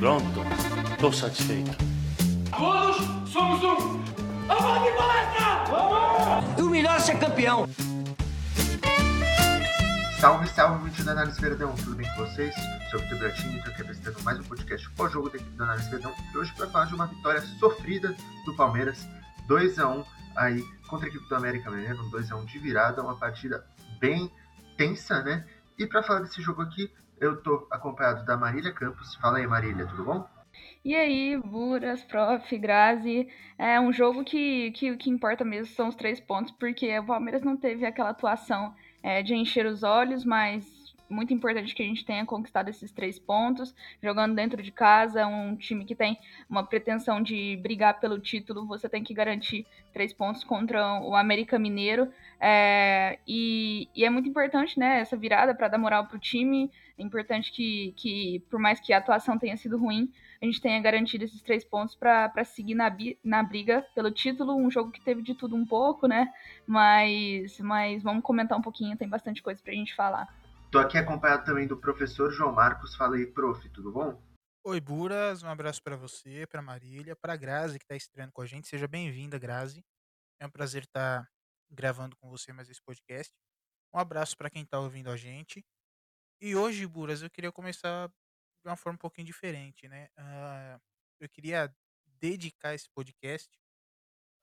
Pronto, tô satisfeito. Todos somos um. Vamos de palestra! Vamos! O melhor é ser campeão. Salve, salve, muito da Análise Verdão, tudo bem com vocês? Sou o Vitor Bratini e estou aqui apresentando mais um podcast pós-jogo da equipe da Análise Verdão e hoje para falar de uma vitória sofrida do Palmeiras, 2 a 1 aí contra a equipe do América Mineiro, um 2 a 1 de virada, uma partida bem tensa, né? E para falar desse jogo aqui, eu tô acompanhado da Marília Campos. Fala aí, Marília, tudo bom? E aí, Buras, Prof, Grazi, é um jogo que, que o que importa mesmo são os três pontos, porque o Palmeiras não teve aquela atuação é, de encher os olhos, mas muito importante que a gente tenha conquistado esses três pontos, jogando dentro de casa, um time que tem uma pretensão de brigar pelo título, você tem que garantir três pontos contra o América Mineiro, é, e, e, é muito importante, né, essa virada para dar moral para o time, é importante que, que, por mais que a atuação tenha sido ruim, a gente tenha garantido esses três pontos para seguir na, na briga pelo título, um jogo que teve de tudo um pouco, né, mas, mas vamos comentar um pouquinho, tem bastante coisa para a gente falar. Tô aqui acompanhado também do professor João Marcos. Fala aí, prof, tudo bom? Oi, Buras, um abraço para você, para Marília, para Grazi que está estreando com a gente. Seja bem-vinda, Grazi. É um prazer estar tá gravando com você mais esse podcast. Um abraço para quem está ouvindo a gente. E hoje, Buras, eu queria começar de uma forma um pouquinho diferente, né? Uh, eu queria dedicar esse podcast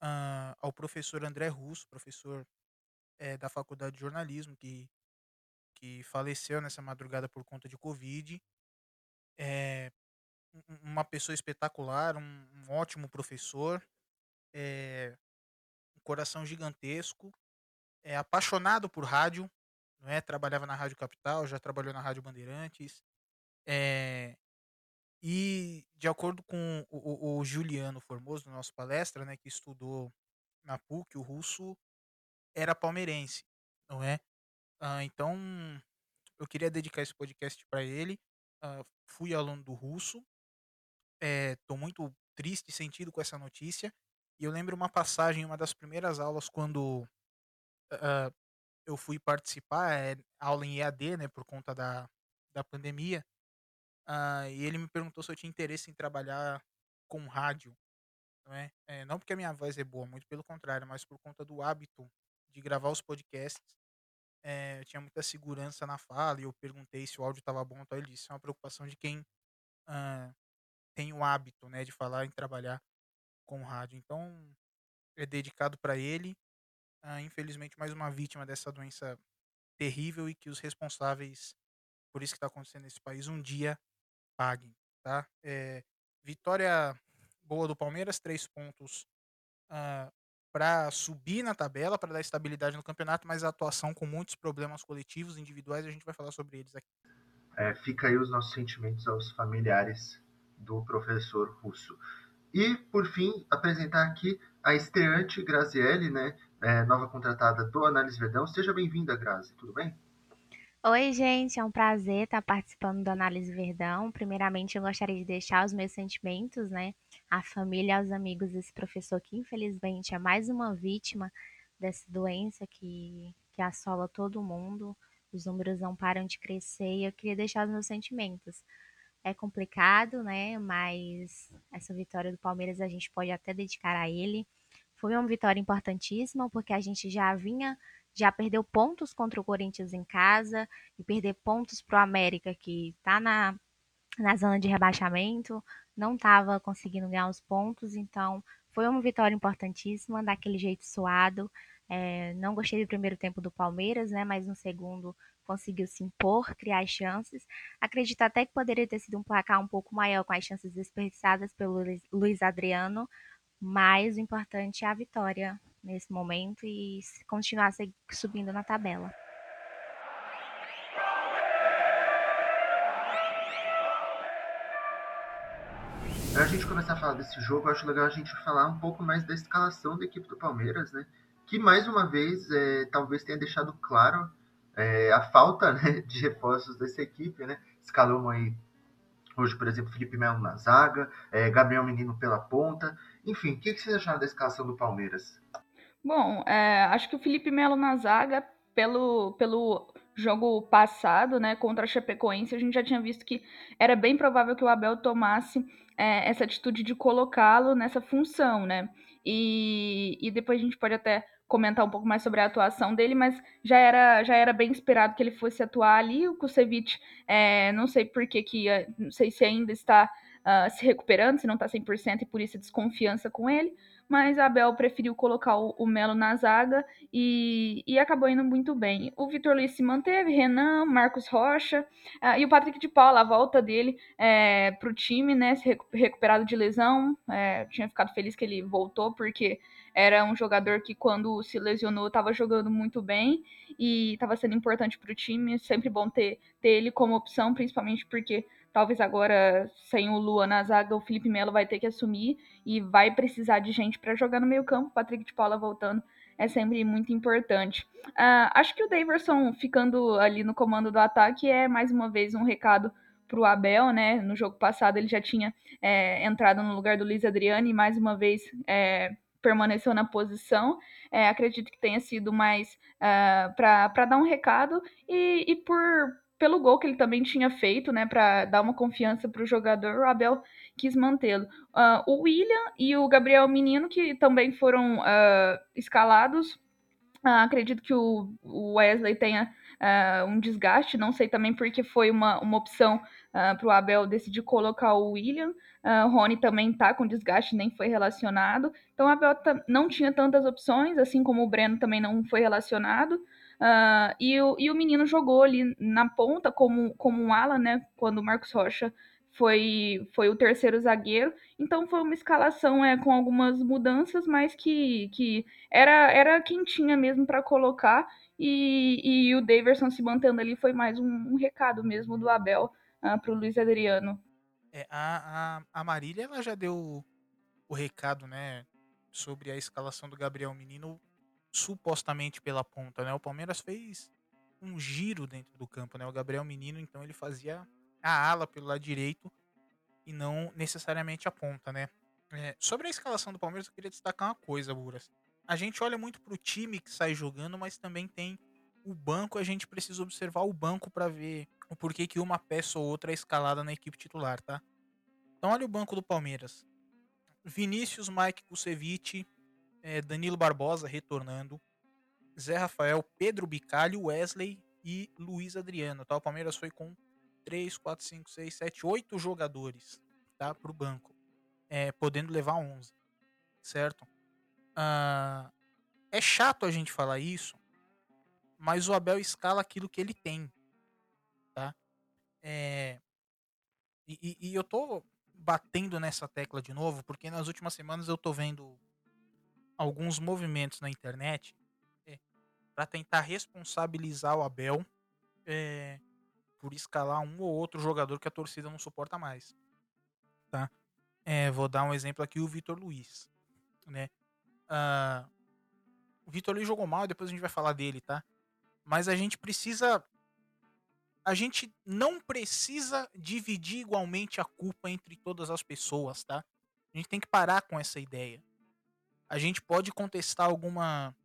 uh, ao professor André Russo, professor é, da Faculdade de Jornalismo, que que faleceu nessa madrugada por conta de Covid. É uma pessoa espetacular, um, um ótimo professor, é, um coração gigantesco, é apaixonado por rádio, não é? Trabalhava na Rádio Capital, já trabalhou na Rádio Bandeirantes. É, e de acordo com o, o, o Juliano Formoso, no nosso palestra, né, que estudou na PUC, o russo era palmeirense, não é? Ah, então, eu queria dedicar esse podcast para ele. Ah, fui aluno do russo. Estou é, muito triste e sentido com essa notícia. E eu lembro uma passagem, uma das primeiras aulas, quando uh, eu fui participar, é aula em EAD, né, por conta da, da pandemia. Uh, e ele me perguntou se eu tinha interesse em trabalhar com rádio. Não, é? é? não porque a minha voz é boa, muito pelo contrário, mas por conta do hábito de gravar os podcasts é, eu tinha muita segurança na fala e eu perguntei se o áudio estava bom, então ele disse, é uma preocupação de quem uh, tem o hábito, né, de falar e trabalhar com rádio. Então, é dedicado para ele. Uh, infelizmente, mais uma vítima dessa doença terrível e que os responsáveis por isso que está acontecendo nesse país um dia paguem, tá? É, vitória boa do Palmeiras, três pontos uh, para subir na tabela, para dar estabilidade no campeonato, mas a atuação com muitos problemas coletivos, individuais, a gente vai falar sobre eles aqui. É, fica aí os nossos sentimentos aos familiares do professor Russo. E, por fim, apresentar aqui a estreante Graziele, né, é, nova contratada do Análise Verdão. Seja bem-vinda, Grazi, tudo bem? Oi, gente, é um prazer estar participando do Análise Verdão. Primeiramente, eu gostaria de deixar os meus sentimentos, né, à família, aos amigos desse professor que, infelizmente, é mais uma vítima dessa doença que, que assola todo mundo. Os números não param de crescer e eu queria deixar os meus sentimentos. É complicado, né, mas essa vitória do Palmeiras a gente pode até dedicar a ele. Foi uma vitória importantíssima porque a gente já vinha já perdeu pontos contra o Corinthians em casa e perder pontos para o América, que está na, na zona de rebaixamento, não estava conseguindo ganhar os pontos, então foi uma vitória importantíssima, daquele jeito suado. É, não gostei do primeiro tempo do Palmeiras, né? Mas no segundo conseguiu se impor, criar chances. Acredito até que poderia ter sido um placar um pouco maior com as chances desperdiçadas pelo Luiz Adriano, mas o importante é a vitória nesse momento e continuar subindo na tabela. Para a gente começar a falar desse jogo, acho legal a gente falar um pouco mais da escalação da equipe do Palmeiras, né? Que mais uma vez é, talvez tenha deixado claro é, a falta né, de reforços dessa equipe, né? Escalamos aí hoje, por exemplo, Felipe Melo na zaga, é, Gabriel Menino pela ponta. Enfim, o que, que vocês acharam da escalação do Palmeiras? Bom, é, acho que o Felipe Melo na zaga, pelo, pelo jogo passado, né, contra a Chapecoense, a gente já tinha visto que era bem provável que o Abel tomasse é, essa atitude de colocá-lo nessa função, né? E, e depois a gente pode até comentar um pouco mais sobre a atuação dele, mas já era, já era bem esperado que ele fosse atuar ali. O Kusevich, é, não sei por que, que não sei se ainda está uh, se recuperando, se não está 100% e por isso a desconfiança com ele, mas a Abel preferiu colocar o, Melo na zaga e, e, acabou indo muito bem. O Vitor Luiz se manteve, Renan, Marcos Rocha uh, e o Patrick de Paula, a volta dele é, para o time, né, se recuperado de lesão. É, tinha ficado feliz que ele voltou, porque era um jogador que, quando se lesionou, estava jogando muito bem e estava sendo importante para o time. Sempre bom ter, ter ele como opção, principalmente porque Talvez agora, sem o Lua na zaga, o Felipe Melo vai ter que assumir e vai precisar de gente para jogar no meio campo. Patrick de Paula voltando é sempre muito importante. Uh, acho que o Daverson ficando ali no comando do ataque é mais uma vez um recado para o Abel, né? No jogo passado ele já tinha é, entrado no lugar do Luiz Adriano e mais uma vez é, permaneceu na posição. É, acredito que tenha sido mais uh, ah, para dar um recado e, e por pelo gol que ele também tinha feito, né, para dar uma confiança para o jogador, o Abel quis mantê-lo. Uh, o William e o Gabriel Menino, que também foram uh, escalados, uh, acredito que o, Wesley tenha um desgaste, não sei também porque foi uma, uma opção para o Abel decidir colocar o William. Uh, Rony também tá com desgaste, nem foi relacionado. Então o Abel não tinha tantas opções, assim como o Breno também não foi relacionado. Uh, e, o, e o menino jogou ali na ponta como, como um ala, né? Quando o Marcos Rocha foi, foi o terceiro zagueiro. Então foi uma escalação é, com algumas mudanças, mas que, que era, era quem tinha mesmo para colocar. E, e o Daverson se mantendo ali foi mais um, um recado mesmo do Abel uh, ah, para o Luiz Adriano. É, a, a, a Marília ela já deu o recado, né, sobre a escalação do Gabriel Menino supostamente pela ponta, né? O Palmeiras fez um giro dentro do campo, né? O Gabriel Menino, então, ele fazia a ala pelo lado direito e não necessariamente a ponta, né? É, sobre a escalação do Palmeiras, eu queria destacar uma coisa, Buras. A gente olha muito pro time que sai jogando, mas também tem o banco. A gente precisa observar o banco para ver o porquê que uma peça ou outra é escalada na equipe titular, tá? Então, olha o banco do Palmeiras. Vinícius, Mike Kusevich, é, Danilo Barbosa retornando, Zé Rafael, Pedro Bicalho, Wesley e Luiz Adriano. Tá? O Palmeiras foi com 3, 4, 5, 6, 7, 8 jogadores tá? para o banco, é, podendo levar 11, certo? Ah, é chato a gente falar isso, mas o Abel escala aquilo que ele tem, tá? É, e, e, eu tô batendo nessa tecla de novo, porque nas últimas semanas eu tô vendo alguns movimentos na internet é, para tentar responsabilizar o Abel é, por escalar um ou outro jogador que a torcida não suporta mais. Tá? É, vou dar um exemplo aqui, o Vitor Luiz. Né? Uh, o Vitor Luiz jogou mal, depois a gente vai falar dele, tá? Mas a gente precisa. A gente não precisa dividir igualmente a culpa entre todas as pessoas, tá? A gente tem que parar com essa ideia a gente pode contestar alguma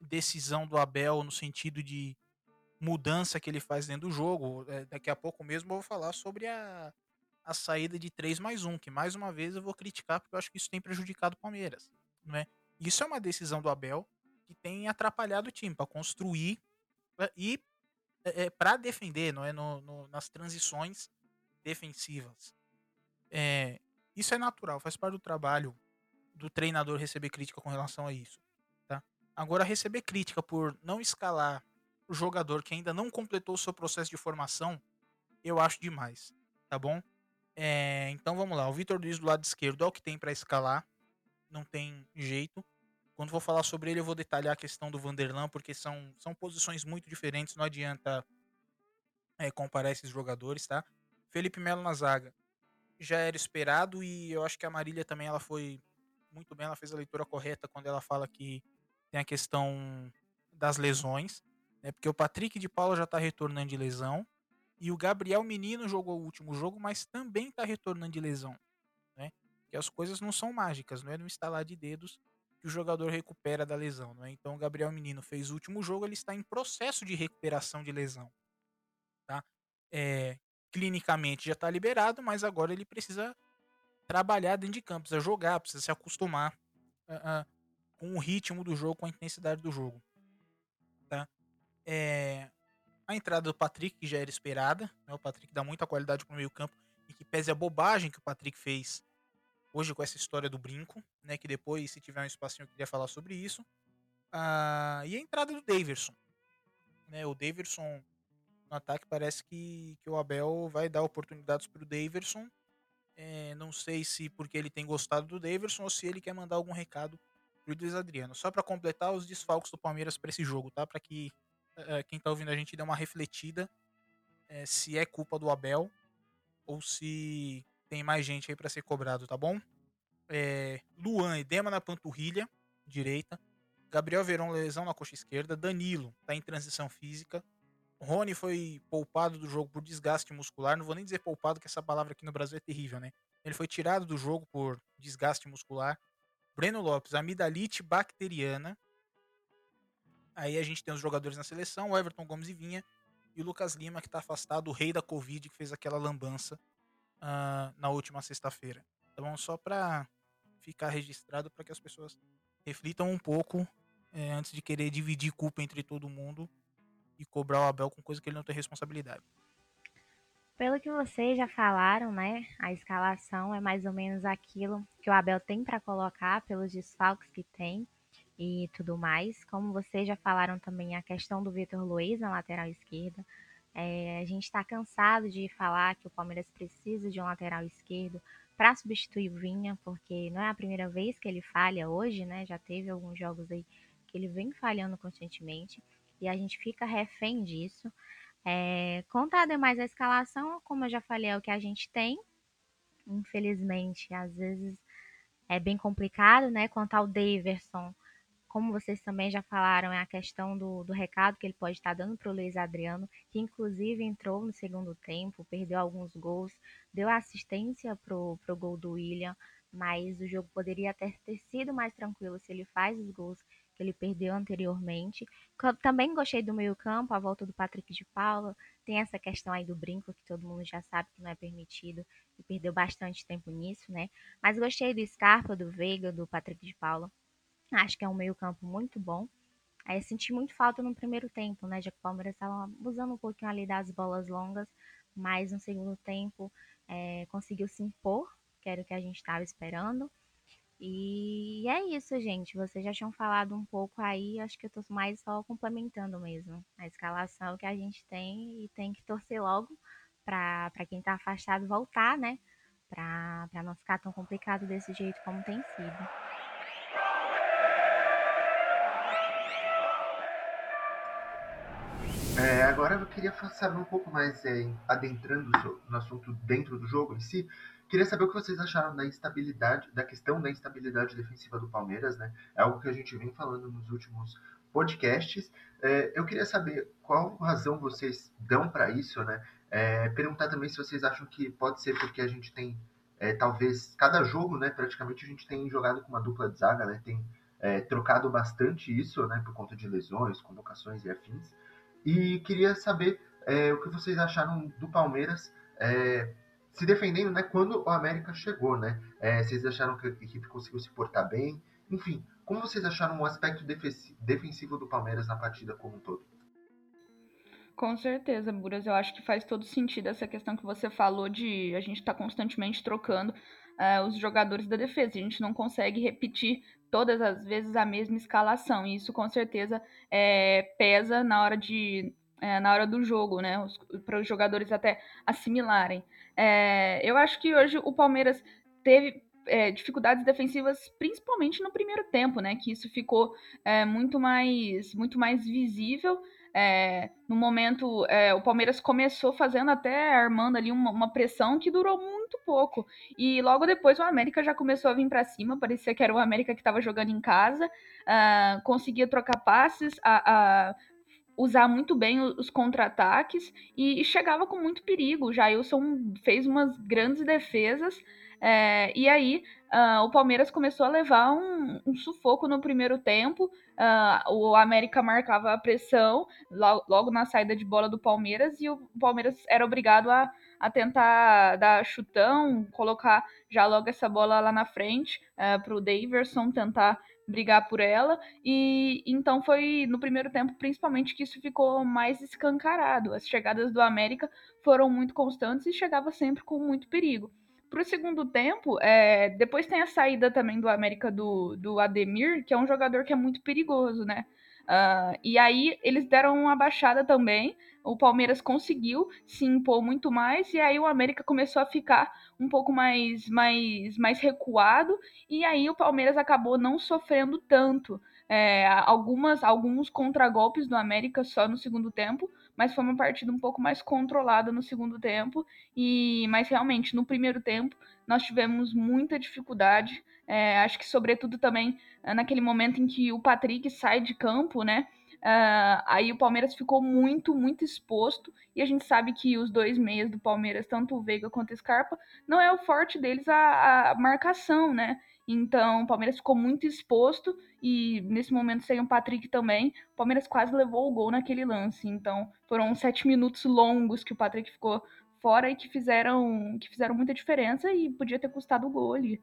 decisão do Abel no sentido de mudança que ele faz dentro do jogo. É, daqui a pouco mesmo eu vou falar sobre a, a saída de 3 mais 1, que mais uma vez eu vou criticar porque eu acho que isso tem prejudicado o Palmeiras. Não é? Isso é uma decisão do Abel que tem atrapalhado o time para construir e é, é para defender, não é? No, no, nas transições defensivas. É, isso é natural, faz parte do trabalho do treinador receber crítica com relação a isso. Tá? Agora, receber crítica por não escalar o jogador que ainda não completou o seu processo de formação, eu acho demais. Tá bom? É, então vamos lá. O Vitor Luiz do lado esquerdo é o que tem para escalar. Não tem jeito. Quando vou falar sobre ele, eu vou detalhar a questão do Vanderlan, porque são, são posições muito diferentes. Não adianta é, comparar esses jogadores, tá? Felipe Melo na zaga já era esperado e eu acho que a Marília também ela foi muito bem, ela fez a leitura correta quando ela fala que tem a questão das lesões, né? Porque o Patrick de Paula já está retornando de lesão e o Gabriel Menino jogou o último jogo, mas também está retornando de lesão, né? Que as coisas não são mágicas, não é no instalar de dedos que o jogador recupera da lesão. Né? Então, o Gabriel Menino fez o último jogo, ele está em processo de recuperação de lesão. Tá? É, clinicamente já está liberado, mas agora ele precisa trabalhar dentro de campo, precisa jogar, precisa se acostumar uh, uh, com o ritmo do jogo, com a intensidade do jogo. Tá? É, a entrada do Patrick, que já era esperada, né? o Patrick dá muita qualidade para o meio campo, e que pese a bobagem que o Patrick fez hoje com essa história do brinco, né? Que depois, se tiver um espacinho, eu queria falar sobre isso. Ah, e a entrada do Daverson. Né, o Daverson no ataque parece que, que o Abel vai dar oportunidades para o Daverson. É, não sei se porque ele tem gostado do Daverson ou se ele quer mandar algum recado pro Luiz Adriano. Só para completar os desfalques do Palmeiras para esse jogo, tá? Para que é, quem tá ouvindo a gente dê uma refletida é, se é culpa do Abel ou se tem mais gente aí para ser cobrado, tá bom? É, Luan, edema na panturrilha direita. Gabriel Verão, lesão na coxa esquerda. Danilo, tá em transição física. Rony foi poupado do jogo por desgaste muscular. Não vou nem dizer poupado, que essa palavra aqui no Brasil é terrível, né? Ele foi tirado do jogo por desgaste muscular. Breno Lopes, amidalite bacteriana. Aí a gente tem os jogadores na seleção, o Everton Gomes e Vinha. E o Lucas Lima, que tá afastado, o rei da Covid, que fez aquela lambança uh, na última sexta-feira. Então, só para ficar registrado, para que as pessoas reflitam um pouco é, antes de querer dividir culpa entre todo mundo e cobrar o Abel com coisa que ele não tem responsabilidade. Pelo que vocês já falaram, né? A escalação é mais ou menos aquilo que o Abel tem para colocar pelos desfalques que tem e tudo mais. Como vocês já falaram também a questão do Vitor Luiz na lateral esquerda, é, a gente está cansado de falar que o Palmeiras precisa de um lateral esquerdo para substituir o Vinha, porque não é a primeira vez que ele falha hoje, né? Já teve alguns jogos aí que ele vem falhando constantemente e a gente fica refém disso. É, demais a escalação, como eu já falei, é o que a gente tem. Infelizmente, às vezes é bem complicado, né? Contar o Daverson como vocês também já falaram, é a questão do, do recado que ele pode estar dando para o Luiz Adriano, que inclusive entrou no segundo tempo, perdeu alguns gols, deu assistência para o gol do William, mas o jogo poderia até ter sido mais tranquilo se ele faz os gols ele perdeu anteriormente. Também gostei do meio-campo, a volta do Patrick de Paula. Tem essa questão aí do brinco, que todo mundo já sabe que não é permitido, e perdeu bastante tempo nisso, né? Mas gostei do Scarpa, do Veiga, do Patrick de Paula. Acho que é um meio-campo muito bom. Aí senti muito falta no primeiro tempo, né? Já que o Palmeiras estava usando um pouquinho ali das bolas longas, mas no segundo tempo é, conseguiu se impor, que era o que a gente estava esperando. E é isso, gente. Vocês já tinham falado um pouco aí, acho que eu tô mais só complementando mesmo a escalação que a gente tem e tem que torcer logo para quem tá afastado voltar, né? Para não ficar tão complicado desse jeito como tem sido. É, agora eu queria saber um pouco mais, é, adentrando no assunto dentro do jogo em si, queria saber o que vocês acharam da instabilidade, da questão da instabilidade defensiva do Palmeiras, né? É algo que a gente vem falando nos últimos podcasts. É, eu queria saber qual razão vocês dão para isso, né? É, perguntar também se vocês acham que pode ser porque a gente tem, é, talvez, cada jogo, né? Praticamente a gente tem jogado com uma dupla de zaga, né? Tem é, trocado bastante isso, né? Por conta de lesões, convocações e afins. E queria saber é, o que vocês acharam do Palmeiras é, se defendendo né, quando o América chegou. Né? É, vocês acharam que a equipe conseguiu se portar bem? Enfim, como vocês acharam o aspecto defensivo do Palmeiras na partida como um todo? Com certeza, Buras. Eu acho que faz todo sentido essa questão que você falou de a gente estar tá constantemente trocando uh, os jogadores da defesa. A gente não consegue repetir todas as vezes a mesma escalação. E isso com certeza é, pesa na hora de é, na hora do jogo, né? Para os jogadores até assimilarem. É, eu acho que hoje o Palmeiras teve é, dificuldades defensivas, principalmente no primeiro tempo, né? Que isso ficou é, muito mais muito mais visível. É, no momento, é, o Palmeiras começou fazendo até armando ali uma, uma, pressão que durou muito pouco. E logo depois o América já começou a vir para cima, parecia que era o América que estava jogando em casa, uh, conseguia trocar passes, a, a usar muito bem os contra-ataques e, chegava com muito perigo. O Jailson fez umas grandes defesas. É, e aí uh, o Palmeiras começou a levar um, um sufoco no primeiro tempo. Uh, o América marcava a pressão logo, logo, na saída de bola do Palmeiras e o Palmeiras era obrigado a, a tentar dar chutão, colocar já logo essa bola lá na frente uh, para o Daverson tentar brigar por ela. E então foi no primeiro tempo, principalmente, que isso ficou mais escancarado. As chegadas do América foram muito constantes e chegava sempre com muito perigo. Para o segundo tempo, é, depois tem a saída também do América do, do Ademir, que é um jogador que é muito perigoso, né? Uh, e aí eles deram uma baixada também. O Palmeiras conseguiu se impor muito mais e aí o América começou a ficar um pouco mais, mais, mais recuado e aí o Palmeiras acabou não sofrendo tanto. É, algumas alguns contragolpes do América só no segundo tempo, mas foi uma partida um pouco mais controlada no segundo tempo e mas realmente no primeiro tempo nós tivemos muita dificuldade. É, acho que sobretudo também naquele momento em que o Patrick sai de campo, né? Uh, aí o Palmeiras ficou muito, muito exposto. E a gente sabe que os dois meias do Palmeiras, tanto o Veiga quanto o Scarpa, não é o forte deles a, a marcação, né? Então o Palmeiras ficou muito exposto. E nesse momento sem o Patrick também, o Palmeiras quase levou o gol naquele lance. Então foram sete minutos longos que o Patrick ficou fora e que fizeram, que fizeram muita diferença e podia ter custado o gol ali.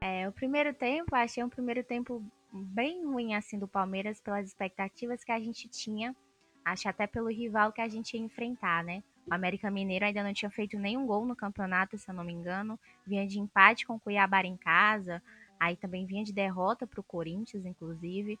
É, o primeiro tempo, achei um primeiro tempo bem ruim assim do Palmeiras pelas expectativas que a gente tinha, acho até pelo rival que a gente ia enfrentar, né? O América Mineiro ainda não tinha feito nenhum gol no campeonato, se eu não me engano, vinha de empate com o Cuiabá em casa, aí também vinha de derrota para o Corinthians, inclusive,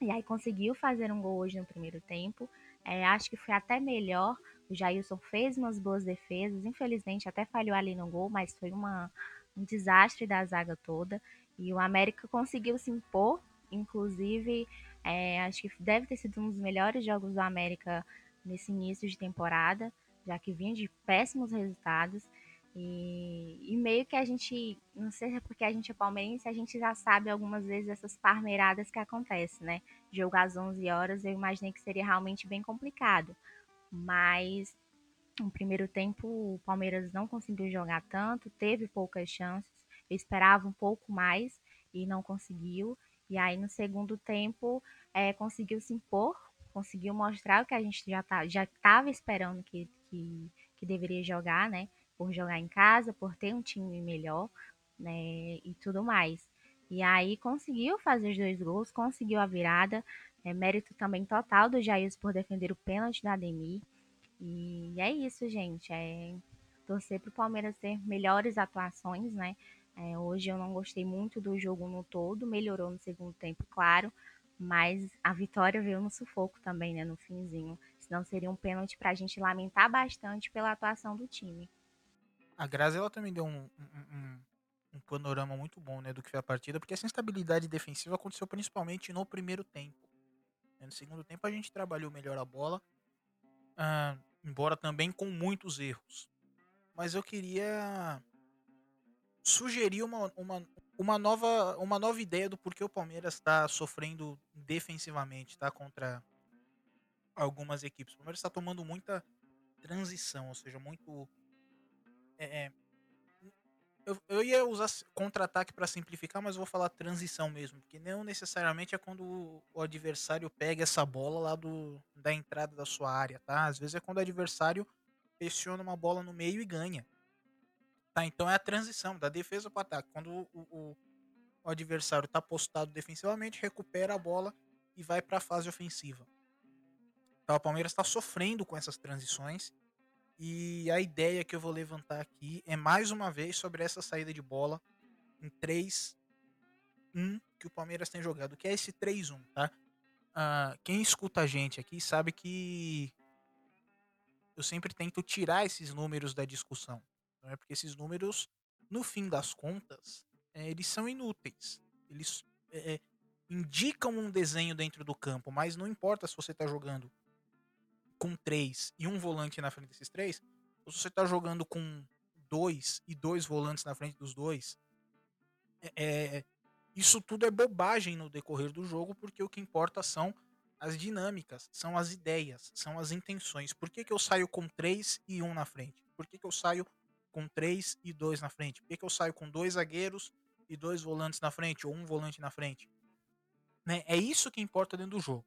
e aí conseguiu fazer um gol hoje no primeiro tempo. É, acho que foi até melhor. O Jailson fez umas boas defesas, infelizmente até falhou ali no gol, mas foi uma, um desastre da zaga toda. E o América conseguiu se impor, inclusive, é, acho que deve ter sido um dos melhores jogos do América nesse início de temporada, já que vinha de péssimos resultados. E, e, meio que a gente, não sei se é porque a gente é palmeirense, a gente já sabe algumas vezes essas parmeiradas que acontecem, né? Jogar às 11 horas, eu imaginei que seria realmente bem complicado. Mas no primeiro tempo o Palmeiras não conseguiu jogar tanto, teve poucas chances. Eu esperava um pouco mais e não conseguiu. E aí no segundo tempo é, conseguiu se impor, conseguiu mostrar o que a gente já tá, estava esperando que, que, que deveria jogar, né? Por jogar em casa, por ter um time melhor, né? E tudo mais. E aí conseguiu fazer os dois gols, conseguiu a virada. É, mérito também total do Jair por defender o pênalti da Ademir. E é isso, gente. É torcer para o Palmeiras ter melhores atuações, né? É, hoje eu não gostei muito do jogo no todo, melhorou no segundo tempo, claro, mas a vitória veio no sufoco também, né, no finzinho. Senão seria um pênalti para a gente lamentar bastante pela atuação do time. A Grazi ela também deu um, um, um, um, panorama muito bom né, do que foi a partida, porque essa instabilidade defensiva aconteceu principalmente no primeiro tempo. No segundo tempo a gente trabalhou melhor a bola, uh, embora também com muitos erros. Mas eu queria sugerir uma, uma, uma, nova, uma nova ideia do porquê o Palmeiras está sofrendo defensivamente tá, contra algumas equipes. O Palmeiras está tomando muita transição, ou seja, muito. É, é eu, eu ia usar contra-ataque para simplificar, mas vou falar transição mesmo, porque não necessariamente é quando o, o adversário pega essa bola lá do, da entrada da sua área, tá? Às vezes é quando o adversário pressiona uma bola no meio e ganha. Tá? Então é a transição da defesa para ataque. Quando o, o, o adversário está postado defensivamente, recupera a bola e vai para a fase ofensiva. Então o Palmeiras está sofrendo com essas transições. E a ideia que eu vou levantar aqui é mais uma vez sobre essa saída de bola em 3-1 que o Palmeiras tem jogado. Que é esse 3-1, tá? Uh, quem escuta a gente aqui sabe que eu sempre tento tirar esses números da discussão. Não é porque esses números, no fim das contas, é, eles são inúteis. Eles é, indicam um desenho dentro do campo, mas não importa se você está jogando com três e um volante na frente desses três, ou se você está jogando com dois e dois volantes na frente dos dois. É, isso tudo é bobagem no decorrer do jogo, porque o que importa são as dinâmicas, são as ideias, são as intenções. Por que, que eu saio com 3 e 1 na frente? Por que, que eu saio com 3 e 2 na frente? Por que, que eu saio com dois zagueiros e dois volantes na frente, ou um volante na frente? Né? É isso que importa dentro do jogo.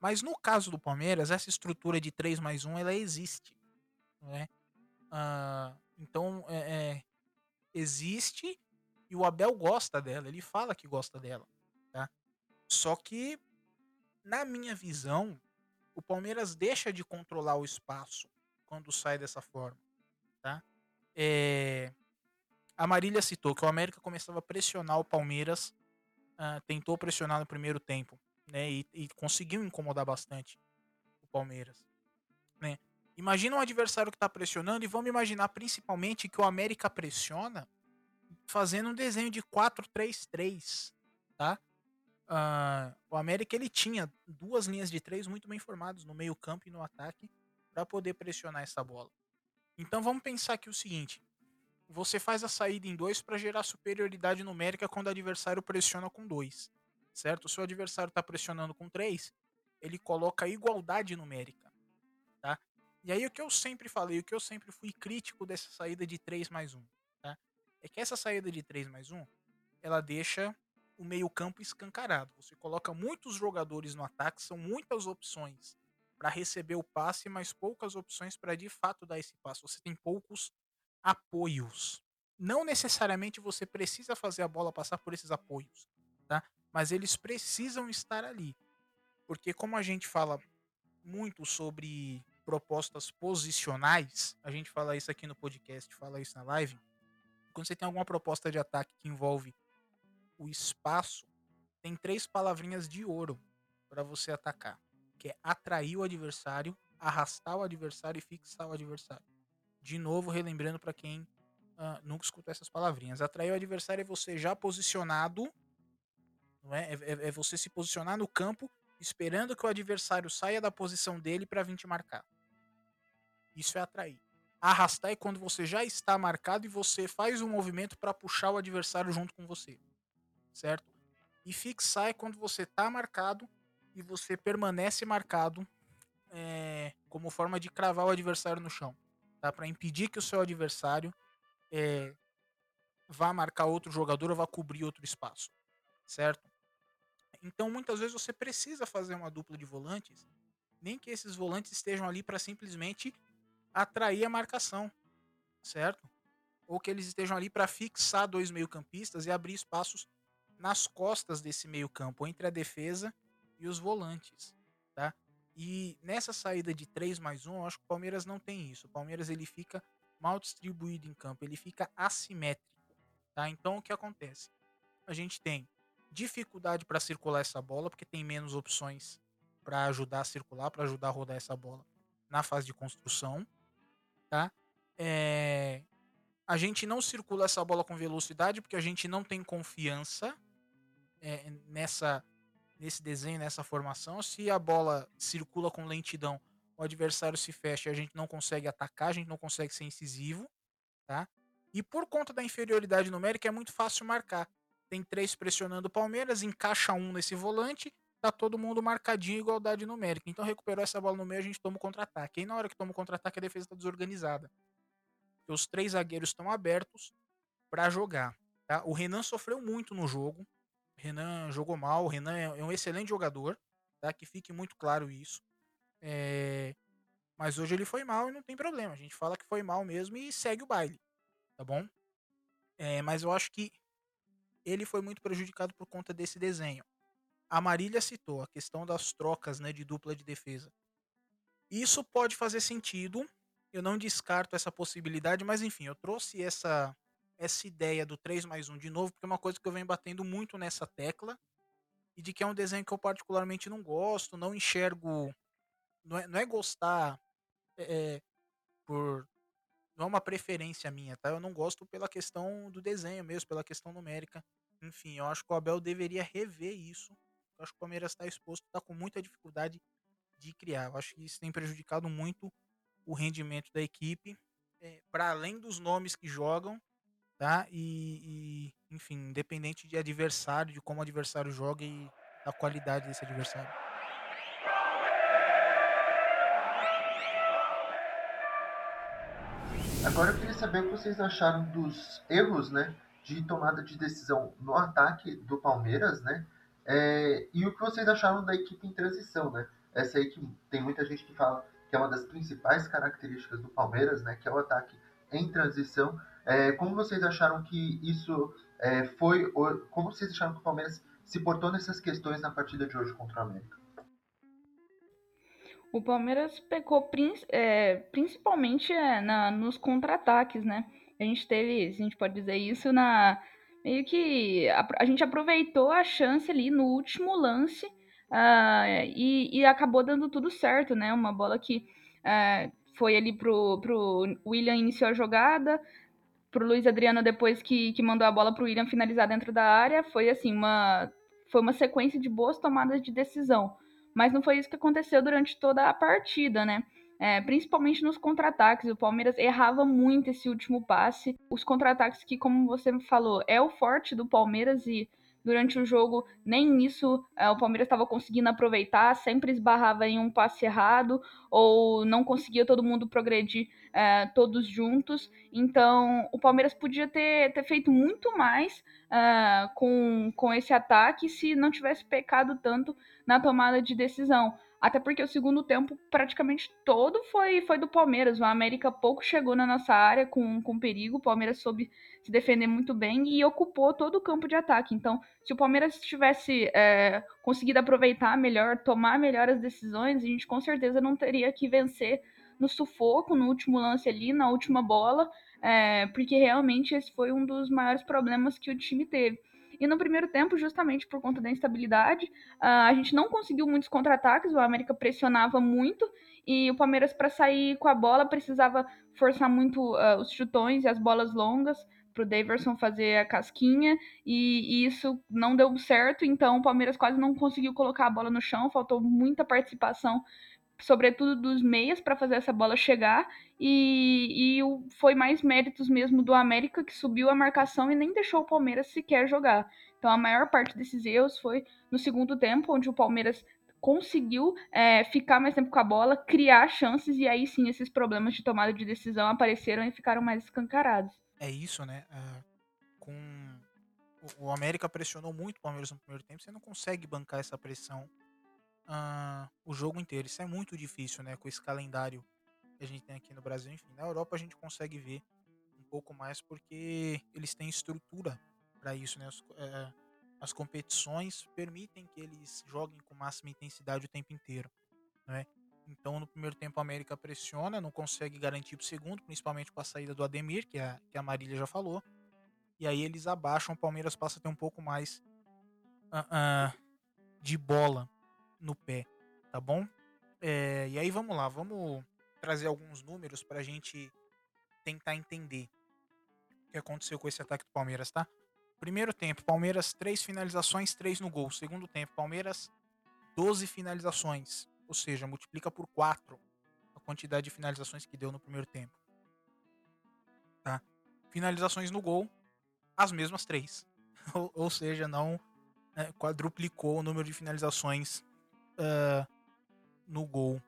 Mas no caso do Palmeiras, essa estrutura de 3 mais 1 ela existe. Né? Ah, então, é, é, existe e o Abel gosta dela, ele fala que gosta dela. Tá? Só que na minha visão, o Palmeiras deixa de controlar o espaço quando sai dessa forma, tá? É... A Marília citou que o América começava a pressionar o Palmeiras, uh, tentou pressionar no primeiro tempo, né? E, e, conseguiu incomodar bastante o Palmeiras, né? Imagina um adversário que está pressionando e vamos imaginar principalmente que o América pressiona fazendo um desenho de 4-3-3, tá? Uh, o América ele tinha duas linhas de três muito bem formadas no meio campo e no ataque para poder pressionar essa bola. Então vamos pensar aqui o seguinte: você faz a saída em dois para gerar superioridade numérica quando o adversário pressiona com dois, certo? Se o adversário está pressionando com três, ele coloca igualdade numérica, tá? E aí o que eu sempre falei, o que eu sempre fui crítico dessa saída de 3 mais 1, tá? É que essa saída de 3 mais 1, ela deixa o meio-campo escancarado. Você coloca muitos jogadores no ataque, são muitas opções para receber o passe, mas poucas opções para de fato dar esse passe. Você tem poucos apoios. Não necessariamente você precisa fazer a bola passar por esses apoios, tá? Mas eles precisam estar ali. Porque como a gente fala muito sobre propostas posicionais, a gente fala isso aqui no podcast, fala isso na live. Quando você tem alguma proposta de ataque que envolve o espaço, tem três palavrinhas de ouro para você atacar, que é atrair o adversário, arrastar o adversário e fixar o adversário. De novo, relembrando para quem uh, nunca escutou essas palavrinhas. Atrair o adversário é você já posicionado, não é? É, é, é você se posicionar no campo esperando que o adversário saia da posição dele para vir te marcar. Isso é atrair. Arrastar é quando você já está marcado e você faz um movimento para puxar o adversário junto com você certo? E fixar é quando você está marcado e você permanece marcado é, como forma de cravar o adversário no chão, tá? Para impedir que o seu adversário é, vá marcar outro jogador ou vá cobrir outro espaço, certo? Então muitas vezes você precisa fazer uma dupla de volantes, nem que esses volantes estejam ali para simplesmente atrair a marcação, certo? Ou que eles estejam ali para fixar dois meio-campistas e abrir espaços nas costas desse meio-campo, entre a defesa e os volantes, tá? E nessa saída de 3 mais 1, eu acho que o Palmeiras não tem isso. O Palmeiras ele fica mal distribuído em campo, ele fica assimétrico, tá? Então o que acontece? A gente tem dificuldade para circular essa bola, porque tem menos opções para ajudar a circular, para ajudar a rodar essa bola na fase de construção, tá? É... A gente não circula essa bola com velocidade porque a gente não tem confiança é, nessa nesse desenho, nessa formação. Se a bola circula com lentidão, o adversário se fecha e a gente não consegue atacar, a gente não consegue ser incisivo, tá? E por conta da inferioridade numérica é muito fácil marcar. Tem três pressionando o Palmeiras, encaixa um nesse volante, tá todo mundo marcadinho, igualdade numérica. Então recuperou essa bola no meio, a gente toma o contra-ataque. E na hora que toma o contra-ataque, a defesa está desorganizada. Os três zagueiros estão abertos para jogar. Tá? O Renan sofreu muito no jogo. Renan jogou mal, o Renan é, é um excelente jogador, tá? Que fique muito claro isso. É... Mas hoje ele foi mal e não tem problema. A gente fala que foi mal mesmo e segue o baile, tá bom? É, mas eu acho que ele foi muito prejudicado por conta desse desenho. A Marília citou a questão das trocas né, de dupla de defesa. Isso pode fazer sentido. Eu não descarto essa possibilidade, mas enfim, eu trouxe essa essa ideia do 3 mais 1 de novo, porque é uma coisa que eu venho batendo muito nessa tecla, e de que é um desenho que eu particularmente não gosto, não enxergo. Não é, não é gostar é, por. Não é uma preferência minha, tá? Eu não gosto pela questão do desenho mesmo, pela questão numérica. Enfim, eu acho que o Abel deveria rever isso. Eu acho que o Palmeiras está exposto, está com muita dificuldade de criar. Eu acho que isso tem prejudicado muito o rendimento da equipe. É, para além dos nomes que jogam, tá? E, e, enfim, independente de adversário, de como o adversário joga e da qualidade desse adversário. Agora eu queria saber o que vocês acharam dos erros, né, de tomada de decisão no ataque do Palmeiras, né? É, e o que vocês acharam da equipe em transição, né? Essa aí que tem muita gente que fala que é uma das principais características do Palmeiras, né? Que é o ataque em transição. É, como vocês acharam que isso é, foi, como vocês acharam que o Palmeiras se portou nessas questões na partida de hoje contra o América? O Palmeiras pecou é, principalmente é, na, nos contra-ataques, né? A gente teve, se a gente pode dizer isso, na meio que a, a gente aproveitou a chance ali no último lance uh, e, e, acabou dando tudo certo, né? Uma bola que uh, foi ali pro, pro William iniciou a jogada, pro Luiz Adriano depois que, que mandou a bola pro William finalizar dentro da área, foi assim, uma, foi uma sequência de boas tomadas de decisão. Mas não foi isso que aconteceu durante toda a partida, né? É, principalmente nos contra-ataques. O Palmeiras errava muito esse último passe. Os contra-ataques, que, como você falou, é o forte do Palmeiras e durante o jogo nem isso é, o Palmeiras estava conseguindo aproveitar, sempre esbarrava em um passe errado ou não conseguia todo mundo progredir é, todos juntos. Então o Palmeiras podia ter, ter feito muito mais é, com, com esse ataque se não tivesse pecado tanto na tomada de decisão. Até porque o segundo tempo praticamente todo foi, foi do Palmeiras. O América pouco chegou na nossa área com, com perigo. O Palmeiras soube se defender muito bem e ocupou todo o campo de ataque. Então, se o Palmeiras tivesse é, conseguido aproveitar melhor, tomar melhor as decisões, a gente com certeza não teria que vencer no sufoco, no último lance ali, na última bola, é, porque realmente esse foi um dos maiores problemas que o time teve. E no primeiro tempo, justamente por conta da instabilidade, a gente não conseguiu muitos contra-ataques, o América pressionava muito e o Palmeiras, para sair com a bola, precisava forçar muito uh, os chutões e as bolas longas para o Daverson fazer a casquinha e, e, isso não deu certo, então o Palmeiras quase não conseguiu colocar a bola no chão, faltou muita participação sobretudo dos meias, para fazer essa bola chegar. E, e foi mais méritos mesmo do América, que subiu a marcação e nem deixou o Palmeiras sequer jogar. Então a maior parte desses erros foi no segundo tempo, onde o Palmeiras conseguiu é, ficar mais tempo com a bola, criar chances, e aí sim esses problemas de tomada de decisão apareceram e ficaram mais escancarados. É isso, né? Uh, com o América pressionou muito o Palmeiras no primeiro tempo, você não consegue bancar essa pressão uh, o jogo inteiro. Isso é muito difícil, né? Com esse calendário que a gente tem aqui no Brasil. Enfim, na Europa a gente consegue ver um pouco mais porque eles têm estrutura para isso, né? As, uh, as, competições permitem que eles joguem com máxima intensidade o tempo inteiro, né? Então, no primeiro tempo, a América pressiona, não consegue garantir o segundo, principalmente com a saída do Ademir, que a, que a Marília já falou. E aí eles abaixam, o Palmeiras passa a ter um pouco mais uh, uh, de bola no pé, tá bom? É, e aí vamos lá, vamos trazer alguns números para a gente tentar entender o que aconteceu com esse ataque do Palmeiras, tá? Primeiro tempo, Palmeiras três finalizações, três no gol. Segundo tempo, Palmeiras 12 finalizações, ou seja, multiplica por 4 a quantidade de finalizações que deu no primeiro tempo. Tá? Finalizações no gol, as mesmas três. ou, ou seja, não né, quadruplicou o número de finalizações uh, no gol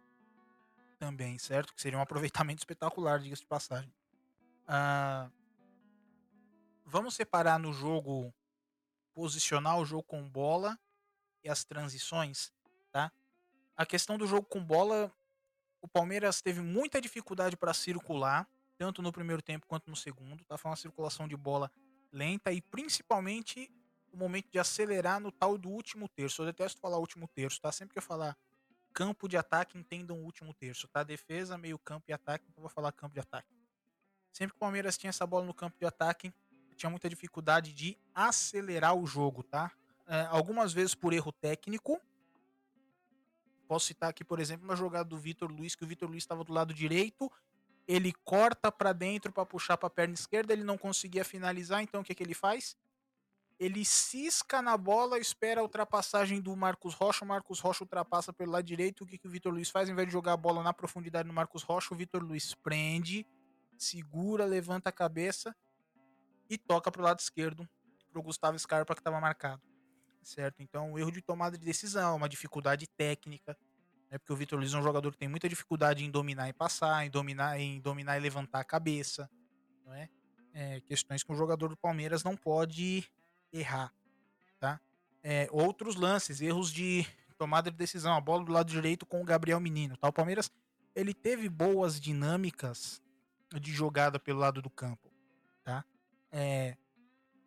também, certo? Que seria um aproveitamento espetacular, diga-se de passagem. Uh, vamos separar no jogo posicionar o jogo com bola e as transições, tá? A questão do jogo com bola, o Palmeiras teve muita dificuldade para circular, tanto no primeiro tempo quanto no segundo, tá? Foi uma circulação de bola lenta e principalmente o momento de acelerar no tal do último terço. Eu detesto falar último terço, tá? Sempre que eu falar campo de ataque, entendam o último terço, tá? Defesa, meio campo e ataque, então eu vou falar campo de ataque. Sempre que o Palmeiras tinha essa bola no campo de ataque, tinha muita dificuldade de acelerar o jogo, tá? É, algumas vezes por erro técnico. Posso citar aqui, por exemplo, uma jogada do Vitor Luiz, que o Vitor Luiz estava do lado direito, ele corta para dentro para puxar para a perna esquerda, ele não conseguia finalizar, então o que, que ele faz? Ele cisca na bola, espera a ultrapassagem do Marcos Rocha, o Marcos Rocha ultrapassa pelo lado direito, o que, que o Vitor Luiz faz? Ao invés de jogar a bola na profundidade no Marcos Rocha, o Vitor Luiz prende, segura, levanta a cabeça e toca para o lado esquerdo, para o Gustavo Scarpa que estava marcado. Certo? Então, um erro de tomada de decisão, uma dificuldade técnica. Né? Porque o Vitor Luiz é um jogador que tem muita dificuldade em dominar e passar, em dominar, em dominar e levantar a cabeça. Não é? é questões que um jogador do Palmeiras não pode errar. Tá? É, outros lances, erros de tomada de decisão, a bola do lado direito com o Gabriel Menino. Tá? O Palmeiras ele teve boas dinâmicas de jogada pelo lado do campo. Tá? É,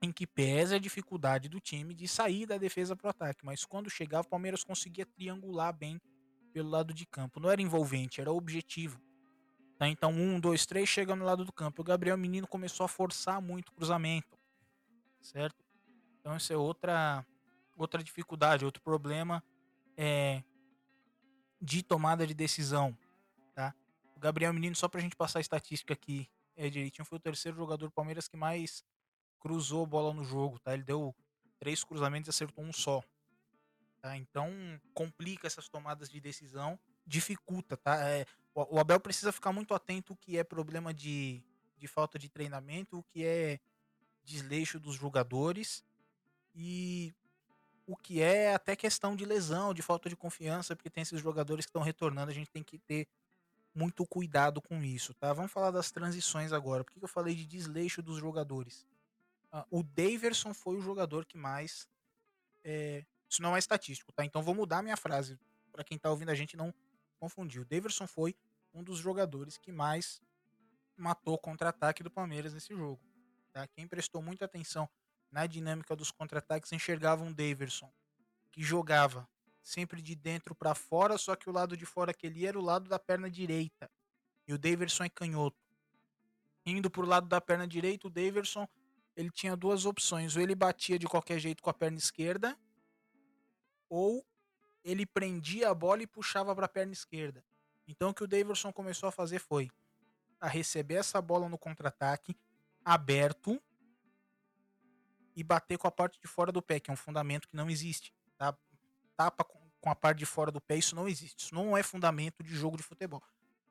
em que pesa a dificuldade do time de sair da defesa para o ataque. Mas quando chegava, o Palmeiras conseguia triangular bem pelo lado de campo. Não era envolvente, era objetivo. Tá? Então, um, dois, três, chega no lado do campo. O Gabriel Menino começou a forçar muito o cruzamento. Certo? Então, isso é outra, outra dificuldade, outro problema é, de tomada de decisão. Tá? O Gabriel Menino, só para a gente passar a estatística aqui é, direitinho, foi o terceiro jogador do Palmeiras que mais cruzou bola no jogo, tá? Ele deu três cruzamentos e acertou um só. Tá? Então complica essas tomadas de decisão, dificulta, tá? É, o Abel precisa ficar muito atento o que é problema de, de falta de treinamento, o que é desleixo dos jogadores e o que é até questão de lesão, de falta de confiança, porque tem esses jogadores que estão retornando, a gente tem que ter muito cuidado com isso, tá? Vamos falar das transições agora. Por que eu falei de desleixo dos jogadores? Uh, o Daverson foi o jogador que mais. É, isso não é estatístico, tá? Então vou mudar minha frase para quem tá ouvindo a gente não confundir. O Daverson foi um dos jogadores que mais matou contra-ataque do Palmeiras nesse jogo. Tá? Quem prestou muita atenção na dinâmica dos contra-ataques enxergava um Daverson que jogava sempre de dentro para fora, só que o lado de fora que ele era o lado da perna direita. E o Daverson é canhoto. Indo pro lado da perna direita, o Daverson ele tinha duas opções. Ou ele batia de qualquer jeito com a perna esquerda, ou ele prendia a bola e puxava para a perna esquerda. Então o que o Davidson começou a fazer foi a receber essa bola no contra-ataque aberto e bater com a parte de fora do pé, que é um fundamento que não existe. Tá? Tapa com a parte de fora do pé, isso não existe. Isso não é fundamento de jogo de futebol.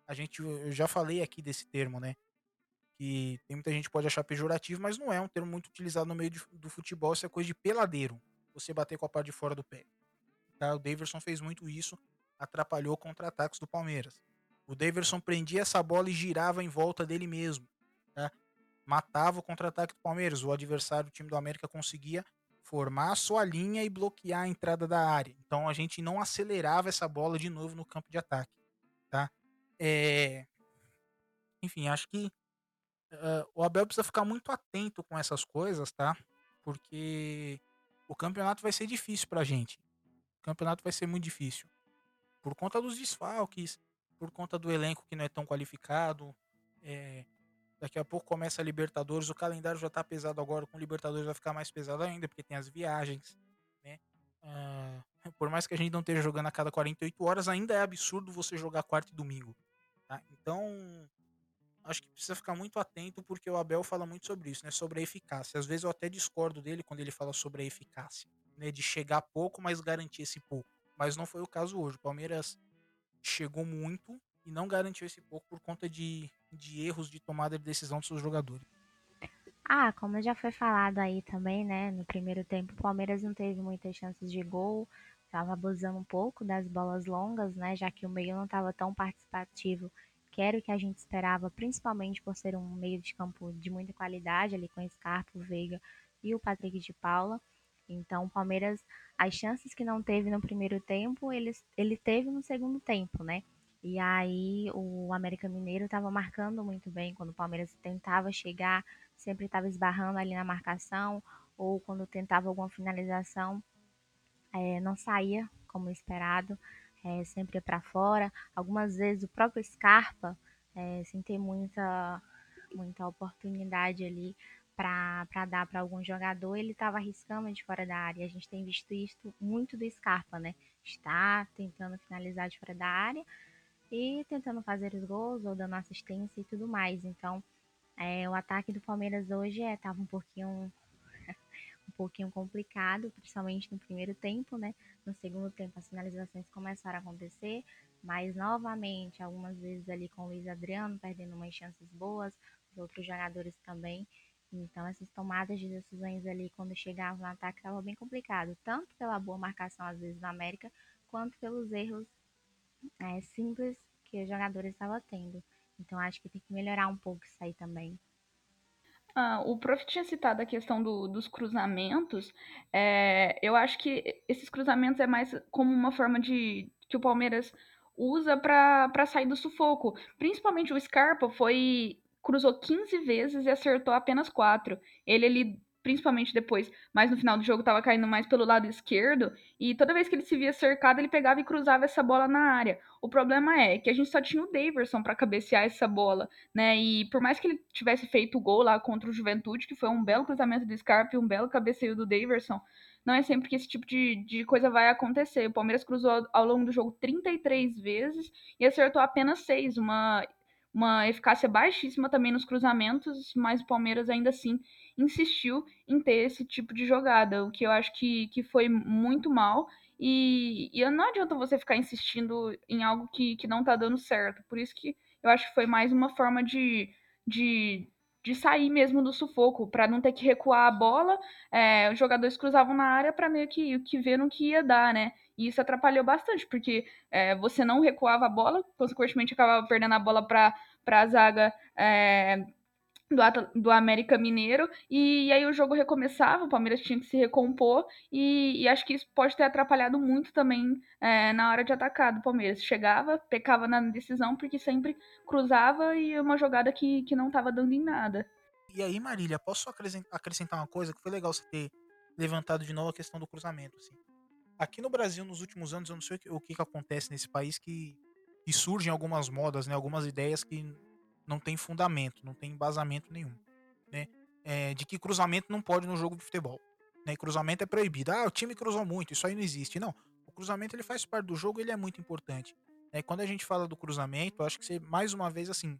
A gente, eu já falei aqui desse termo, né? que tem muita gente pode achar pejorativo, mas não é um termo muito utilizado no meio de, do futebol, isso é coisa de peladeiro, você bater com a parte de fora do pé. Tá? O Daverson fez muito isso, atrapalhou contra-ataques do Palmeiras. O Daverson prendia essa bola e girava em volta dele mesmo. Matava o contra-ataque do Palmeiras. O adversário, o time do América, conseguia formar a sua linha e bloquear a entrada da área. Então a gente não acelerava essa bola de novo no campo de ataque. Tá? É... Enfim, acho que uh, o Abel precisa ficar muito atento com essas coisas, tá? Porque o campeonato vai ser difícil pra gente. O campeonato vai ser muito difícil. Por conta dos desfalques, por conta do elenco que não é tão qualificado. É, daqui a pouco começa a Libertadores, o calendário já tá pesado agora, com Libertadores vai ficar mais pesado ainda, porque tem as viagens, né? Uh, por mais que a gente não esteja jogando a cada 48 horas, ainda é absurdo você jogar quarta e domingo. Tá? Então, acho que precisa ficar muito atento porque o Abel fala muito sobre isso, né? Sobre a eficácia. Às vezes eu até discordo dele quando ele fala sobre a eficácia, né? De chegar pouco, mas garantir esse pouco. Mas não foi o caso hoje. O Palmeiras chegou muito e não garantiu esse pouco por conta de, de erros de tomada de decisão dos seus jogadores. Ah, como já foi falado aí também, né? No primeiro tempo, o Palmeiras não teve muitas chances de gol, estava abusando um pouco das bolas longas, né? Já que o meio não estava tão participativo que era o que a gente esperava, principalmente por ser um meio de campo de muita qualidade, ali com Scarpa, o Veiga e o Patrick de Paula. Então, o Palmeiras, as chances que não teve no primeiro tempo, ele, ele teve no segundo tempo, né? E aí o América Mineiro estava marcando muito bem quando o Palmeiras tentava chegar, sempre estava esbarrando ali na marcação, ou quando tentava alguma finalização, é, não saía como esperado é, sempre para fora. Algumas vezes o próprio Scarpa, é, sem ter muita, muita oportunidade ali para dar para algum jogador, ele estava arriscando de fora da área. A gente tem visto isso muito do Scarpa, né? Está tentando finalizar de fora da área e tentando fazer os gols ou dando assistência e tudo mais. Então, é, o ataque do Palmeiras hoje estava é, um pouquinho um pouquinho complicado, principalmente no primeiro tempo, né? No segundo tempo as finalizações começaram a acontecer, mas novamente, algumas vezes ali com o Luiz Adriano perdendo umas chances boas, os outros jogadores também. Então essas tomadas de decisões ali quando chegavam no ataque estava bem complicado, tanto pela boa marcação às vezes na América, quanto pelos erros é, simples que os jogadores estavam tendo. Então acho que tem que melhorar um pouco isso aí também. Ah, o prof tinha citado a questão do, dos cruzamentos. É, eu acho que esses cruzamentos é mais como uma forma de que o Palmeiras usa para sair do sufoco. Principalmente o Scarpa foi cruzou 15 vezes e acertou apenas 4. Ele, ele principalmente depois, mais no final do jogo, estava caindo mais pelo lado esquerdo, e toda vez que ele se via cercado, ele pegava e cruzava essa bola na área. O problema é que a gente só tinha o Daverson para cabecear essa bola, né? E por mais que ele tivesse feito o gol lá contra o Juventude, que foi um belo cruzamento do Scarpa e um belo cabeceio do Daverson, não é sempre que esse tipo de, de coisa vai acontecer. O Palmeiras cruzou ao longo do jogo 33 vezes e acertou apenas 6, uma uma eficácia baixíssima também nos cruzamentos, mas o Palmeiras ainda assim insistiu em ter esse tipo de jogada, o que eu acho que, que foi muito mal. E, e não adianta você ficar insistindo em algo que, que não tá dando certo. Por isso que eu acho que foi mais uma forma de, de, de sair mesmo do sufoco, para não ter que recuar a bola. É, os jogadores cruzavam na área para meio que, que ver no que ia dar, né? E isso atrapalhou bastante, porque é, você não recuava a bola, consequentemente acabava perdendo a bola para a zaga é, do, do América Mineiro, e, aí o jogo recomeçava, o Palmeiras tinha que se recompor, e, e acho que isso pode ter atrapalhado muito também é, na hora de atacar do Palmeiras. Chegava, pecava na decisão, porque sempre cruzava e uma jogada que, que não estava dando em nada. E aí, Marília, posso acrescentar uma coisa que foi legal você ter levantado de novo a questão do cruzamento. Assim. Aqui no Brasil, nos últimos anos, eu não sei o que, o que acontece nesse país que, que surgem algumas modas, né, algumas ideias que não tem fundamento, não tem embasamento nenhum, né? É, de que cruzamento não pode no jogo de futebol. Né? Cruzamento é proibido. Ah, o time cruzou muito, isso aí não existe. Não, o cruzamento ele faz parte do jogo, ele é muito importante. É, quando a gente fala do cruzamento, acho que você, mais uma vez, assim,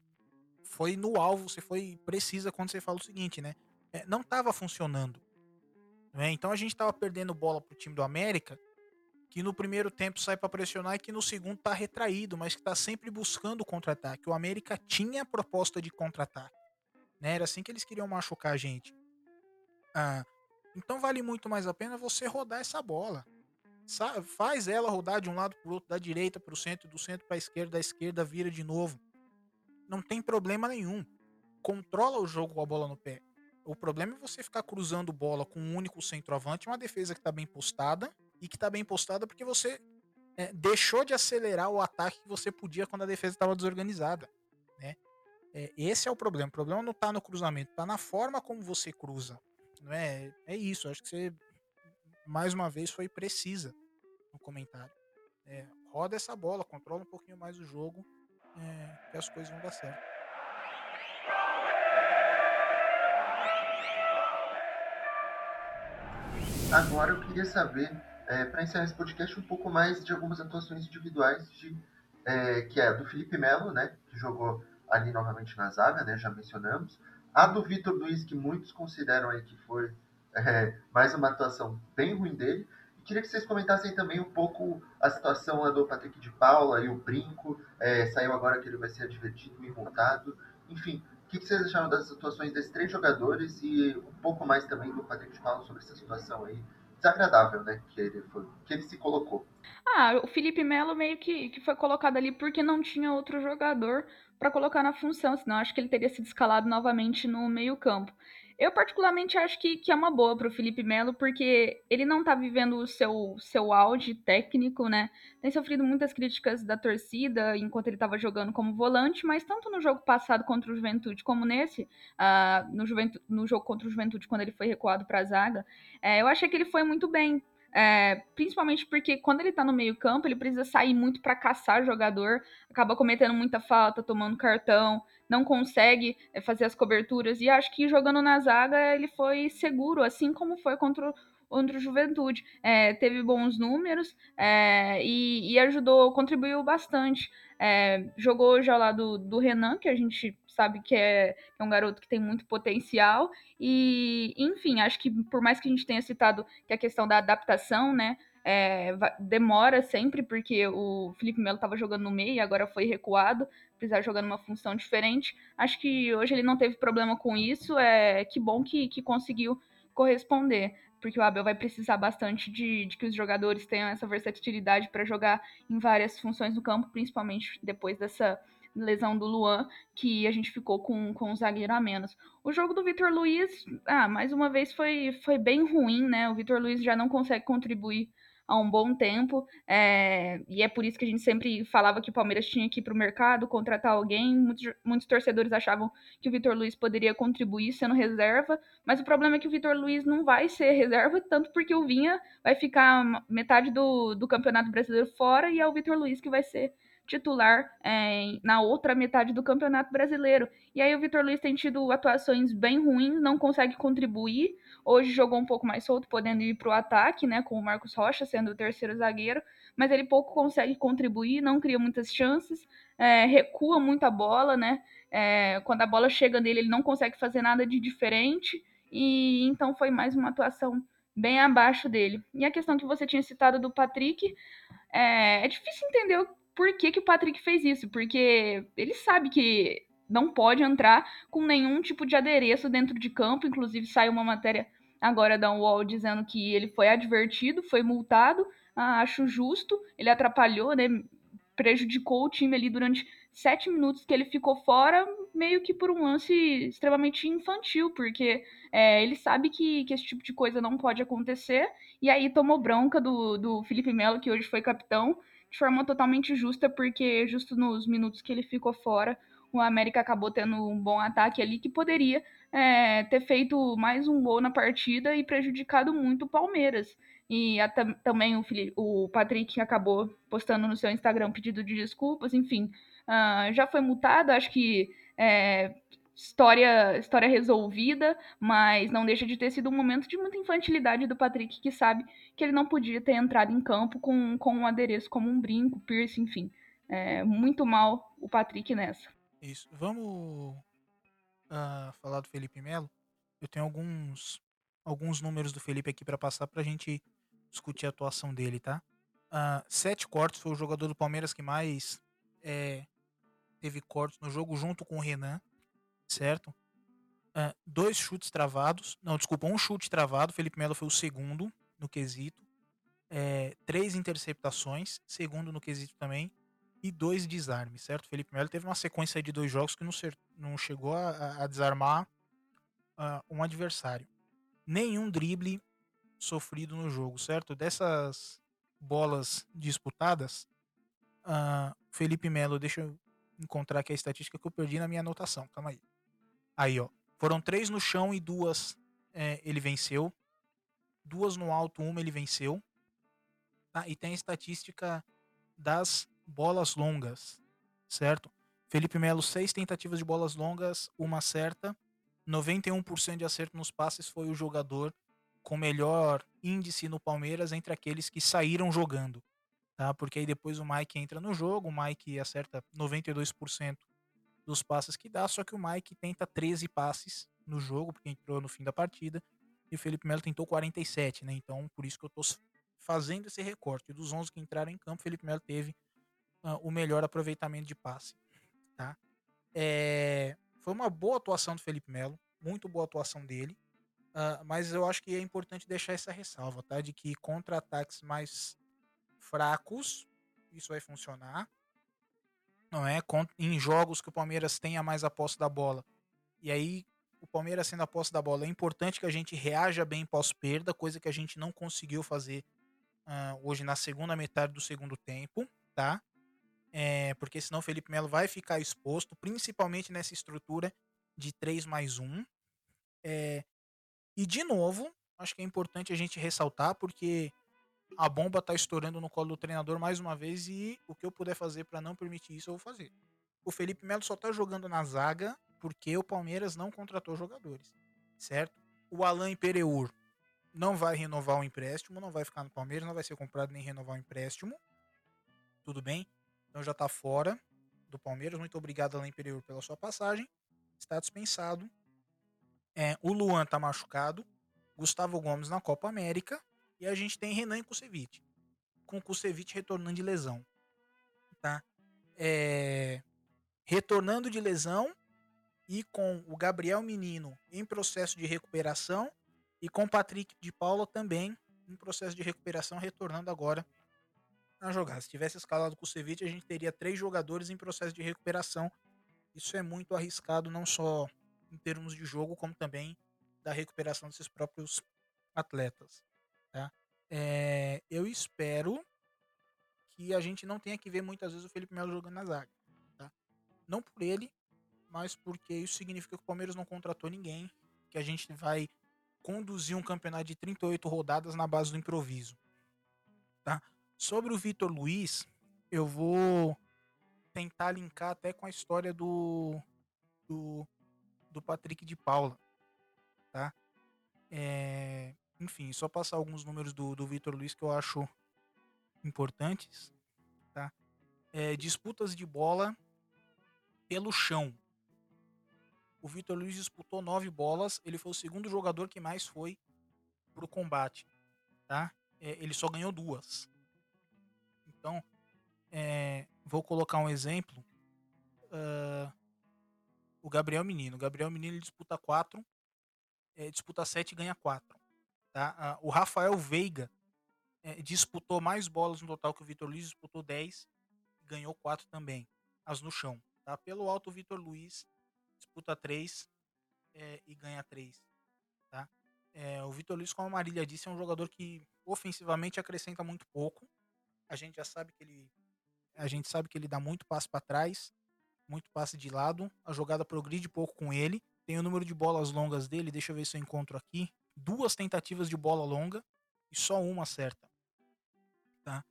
foi no alvo, você foi precisa quando você fala o seguinte, né? É, não estava funcionando. Né? Então a gente estava perdendo bola pro time do América que no primeiro tempo sai para pressionar e que no segundo tá retraído, mas que tá sempre buscando o contra-ataque. O América tinha proposta de contra-ataque. Né? Era assim que eles queriam machucar a gente. Ah, então vale muito mais a pena você rodar essa bola. Sa faz ela rodar de um lado para outro, da direita para o centro, do centro para a esquerda, da esquerda vira de novo. Não tem problema nenhum. Controla o jogo com a bola no pé. O problema é você ficar cruzando bola com um único centroavante, uma defesa que está bem postada e que está bem postada porque você é, deixou de acelerar o ataque que você podia quando a defesa estava desorganizada. Né? É, esse é o problema. O problema não está no cruzamento, está na forma como você cruza. Não é? é isso. Acho que você, mais uma vez, foi precisa no comentário. É, roda essa bola, controla um pouquinho mais o jogo, é, que as coisas vão dar certo. Agora eu queria saber é, para encerrar esse podcast, um pouco mais de algumas atuações individuais, de, é, que é do Felipe Melo, né, que jogou ali novamente na zaga, né, já mencionamos. A do Vitor Luiz, que muitos consideram aí que foi é, mais uma atuação bem ruim dele. E queria que vocês comentassem também um pouco a situação do Patrick de Paula e o Brinco. É, saiu agora que ele vai ser advertido e multado. Enfim, o que vocês acharam das atuações desses três jogadores e um pouco mais também do Patrick de Paula sobre essa situação aí desagradável, né? Que ele, foi, que ele se colocou. Ah, o Felipe Melo meio que, que foi colocado ali porque não tinha outro jogador para colocar na função, senão acho que ele teria sido escalado novamente no meio-campo. Eu, particularmente, acho que, que é uma boa para o Felipe Melo, porque ele não está vivendo o seu, seu auge técnico, né? Tem sofrido muitas críticas da torcida enquanto ele estava jogando como volante, mas tanto no jogo passado contra o Juventude como nesse, uh, no, no jogo contra o Juventude, quando ele foi recuado para a zaga, é, eu achei que ele foi muito bem. É, principalmente porque quando ele tá no meio campo, ele precisa sair muito para caçar jogador, acaba cometendo muita falta, tomando cartão, não consegue é, fazer as coberturas. E acho que jogando na zaga ele foi seguro, assim como foi contra o, contra o Juventude. É, teve bons números é, e, e, ajudou, contribuiu bastante. É, jogou já lá do, do Renan, que a gente sabe que é, é, um garoto que tem muito potencial. E, enfim, acho que por mais que a gente tenha citado que a questão da adaptação, né? É, demora sempre, porque o Felipe Melo estava jogando no meio e agora foi recuado, precisar jogar numa função diferente. Acho que hoje ele não teve problema com isso, é que bom que, que conseguiu corresponder. porque o Abel vai precisar bastante de, de que os jogadores tenham essa versatilidade para jogar em várias funções no campo, principalmente depois dessa lesão do Luan, que a gente ficou com, com um zagueiro a menos. O jogo do Vitor Luiz, ah, mais uma vez foi, foi bem ruim, né? O Vitor Luiz já não consegue contribuir há um bom tempo, é, e é por isso que a gente sempre falava que o Palmeiras tinha que ir para o mercado, contratar alguém. Muitos, muitos torcedores achavam que o Vitor Luiz poderia contribuir sendo reserva, mas o problema é que o Vitor Luiz não vai ser reserva, tanto porque o Vinha vai ficar metade do, do Campeonato Brasileiro fora e é o Vitor Luiz que vai ser titular é, na outra metade do Campeonato Brasileiro. E aí o Vitor Luiz tem tido atuações bem ruins, não consegue contribuir. Hoje jogou um pouco mais solto, podendo ir para o ataque, né, com o Marcos Rocha sendo o terceiro zagueiro, mas ele pouco consegue contribuir, não cria muitas chances, é, recua muito a bola, né? É, quando a bola chega nele, ele não consegue fazer nada de diferente. E então foi mais uma atuação bem abaixo dele. E a questão que você tinha citado do Patrick, é, é difícil entender por que, que o Patrick fez isso, porque ele sabe que não pode entrar com nenhum tipo de adereço dentro de campo. Inclusive, saiu uma matéria agora da UOL dizendo que ele foi advertido, foi multado. Ah, acho justo, ele atrapalhou, né? Prejudicou o time ali durante sete minutos que ele ficou fora, meio que por um lance extremamente infantil, porque é, ele sabe que, que esse tipo de coisa não pode acontecer, e aí tomou bronca do, do Felipe Melo, que hoje foi capitão, de forma totalmente justa, porque justo nos minutos que ele ficou fora, o América acabou tendo um bom ataque ali que poderia é, ter feito mais um gol na partida e prejudicado muito o Palmeiras. E a, também o, Felipe, o Patrick acabou postando no seu Instagram pedido de desculpas, enfim. Uh, já foi multado, acho que é, história, história resolvida, mas não deixa de ter sido um momento de muita infantilidade do Patrick, que sabe que ele não podia ter entrado em campo com, com um adereço como um brinco, piercing, enfim. É, muito mal o Patrick nessa. Isso. Vamos uh, falar do Felipe Melo? Eu tenho alguns, alguns números do Felipe aqui para passar para a gente discutir a atuação dele, tá? Uh, sete cortes, foi o jogador do Palmeiras que mais é, teve cortes no jogo, junto com o Renan certo? Uh, dois chutes travados. Não, desculpa, um chute travado. Felipe Melo foi o segundo no quesito. É, três interceptações, segundo no quesito também. E dois desarmes, certo? Felipe Melo teve uma sequência de dois jogos que não, ser, não chegou a, a desarmar uh, um adversário. Nenhum drible sofrido no jogo, certo? Dessas bolas disputadas, uh, Felipe Melo, deixa eu encontrar aqui a estatística que eu perdi na minha anotação, calma aí. Aí, ó. Foram três no chão e duas é, ele venceu. Duas no alto, uma ele venceu. Tá? E tem a estatística das bolas longas, certo? Felipe Melo, seis tentativas de bolas longas, uma certa. 91% de acerto nos passes foi o jogador com melhor índice no Palmeiras entre aqueles que saíram jogando. Tá? Porque aí depois o Mike entra no jogo, o Mike acerta 92% dos passes que dá, só que o Mike tenta 13 passes no jogo, porque entrou no fim da partida, e o Felipe Melo tentou 47, né? Então, por isso que eu tô fazendo esse recorte. Dos 11 que entraram em campo, o Felipe Melo teve uh, o melhor aproveitamento de passe, tá? É, foi uma boa atuação do Felipe Melo, muito boa atuação dele, uh, mas eu acho que é importante deixar essa ressalva, tá? De que contra ataques mais fracos, isso vai funcionar, não é? Em jogos que o Palmeiras tenha mais a posse da bola. E aí, o Palmeiras sendo a posse da bola, é importante que a gente reaja bem pós-perda, coisa que a gente não conseguiu fazer uh, hoje na segunda metade do segundo tempo, tá? É, porque senão o Felipe Melo vai ficar exposto, principalmente nessa estrutura de 3 mais 1. É, e de novo, acho que é importante a gente ressaltar, porque a bomba tá estourando no colo do treinador mais uma vez e o que eu puder fazer para não permitir isso eu vou fazer. O Felipe Melo só tá jogando na zaga porque o Palmeiras não contratou jogadores, certo? O Alain Pereur não vai renovar o empréstimo, não vai ficar no Palmeiras, não vai ser comprado nem renovar o empréstimo. Tudo bem? Então já tá fora do Palmeiras. Muito obrigado, Alain Pereur, pela sua passagem. Está dispensado. É, o Luan tá machucado. Gustavo Gomes na Copa América. E a gente tem Renan e Kusevich. Com o Kusevich retornando de lesão. Tá? É... Retornando de lesão e com o Gabriel Menino em processo de recuperação E com o Patrick de Paula também em processo de recuperação, retornando agora a jogar. Se tivesse escalado com o Ceviche, a gente teria três jogadores em processo de recuperação. Isso é muito arriscado, não só em termos de jogo, como também da recuperação desses próprios atletas. Tá? É, eu espero que a gente não tenha que ver muitas vezes o Felipe Melo jogando na zaga. Tá? Não por ele, mas porque isso significa que o Palmeiras não contratou ninguém, que a gente vai conduzir um campeonato de 38 rodadas na base do improviso. Tá? Sobre o Vitor Luiz, eu vou tentar linkar até com a história do, do, do Patrick de Paula. Tá? É, enfim, só passar alguns números do, do Vitor Luiz que eu acho importantes. Tá? É, disputas de bola pelo chão. O Vitor Luiz disputou nove bolas. Ele foi o segundo jogador que mais foi pro combate. Tá? É, ele só ganhou duas. Então, é, vou colocar um exemplo. Uh, o Gabriel Menino. O Gabriel Menino disputa quatro. É, disputa sete e ganha quatro. Tá? O Rafael Veiga é, disputou mais bolas no total que o Vitor Luiz. Disputou 10 e ganhou quatro também. As no chão. Tá? Pelo alto, o Vitor Luiz disputa 3 é, e ganha 3. Tá? É, o Vitor Luiz, como a Marília disse, é um jogador que ofensivamente acrescenta muito pouco. A gente já sabe que ele. A gente sabe que ele dá muito passe para trás, muito passe de lado. A jogada progride pouco com ele. Tem o número de bolas longas dele, deixa eu ver se eu encontro aqui. Duas tentativas de bola longa e só uma certa. Tá?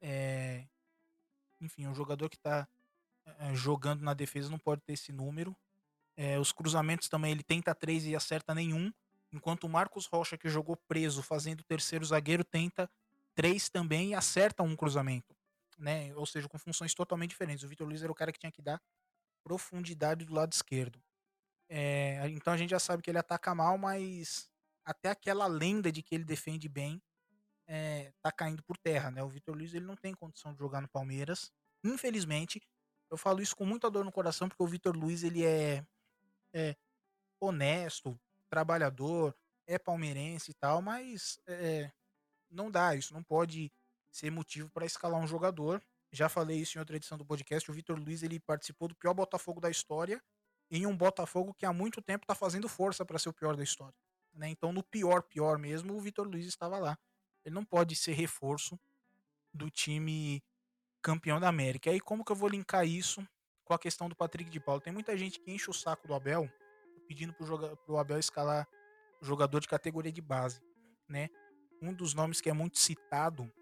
É... Enfim, um jogador que está é, jogando na defesa não pode ter esse número. É, os cruzamentos também ele tenta três e acerta nenhum. Enquanto o Marcos Rocha, que jogou preso fazendo o terceiro zagueiro, tenta três também e acerta um cruzamento. Né? Ou seja, com funções totalmente diferentes. O Vitor Luiz era o cara que tinha que dar profundidade do lado esquerdo. É, então a gente já sabe que ele ataca mal, mas até aquela lenda de que ele defende bem é, tá caindo por terra, né? O Vitor Luiz ele não tem condição de jogar no Palmeiras. Infelizmente, eu falo isso com muita dor no coração porque o Vitor Luiz ele é é, honesto, trabalhador, é palmeirense e tal, mas é, não dá, isso não pode ser motivo para escalar um jogador. Já falei isso em outra edição do podcast. O Vitor Luiz ele participou do pior Botafogo da história, em um Botafogo que há muito tempo está fazendo força para ser o pior da história. Né? Então, no pior, pior mesmo, o Vitor Luiz estava lá. Ele não pode ser reforço do time campeão da América. E aí, como que eu vou linkar isso com a questão do Patrick de Paulo. Tem muita gente que enche o saco do Abel pedindo joga, pro Abel escalar jogador de categoria de base, né? Um dos nomes que é muito citado,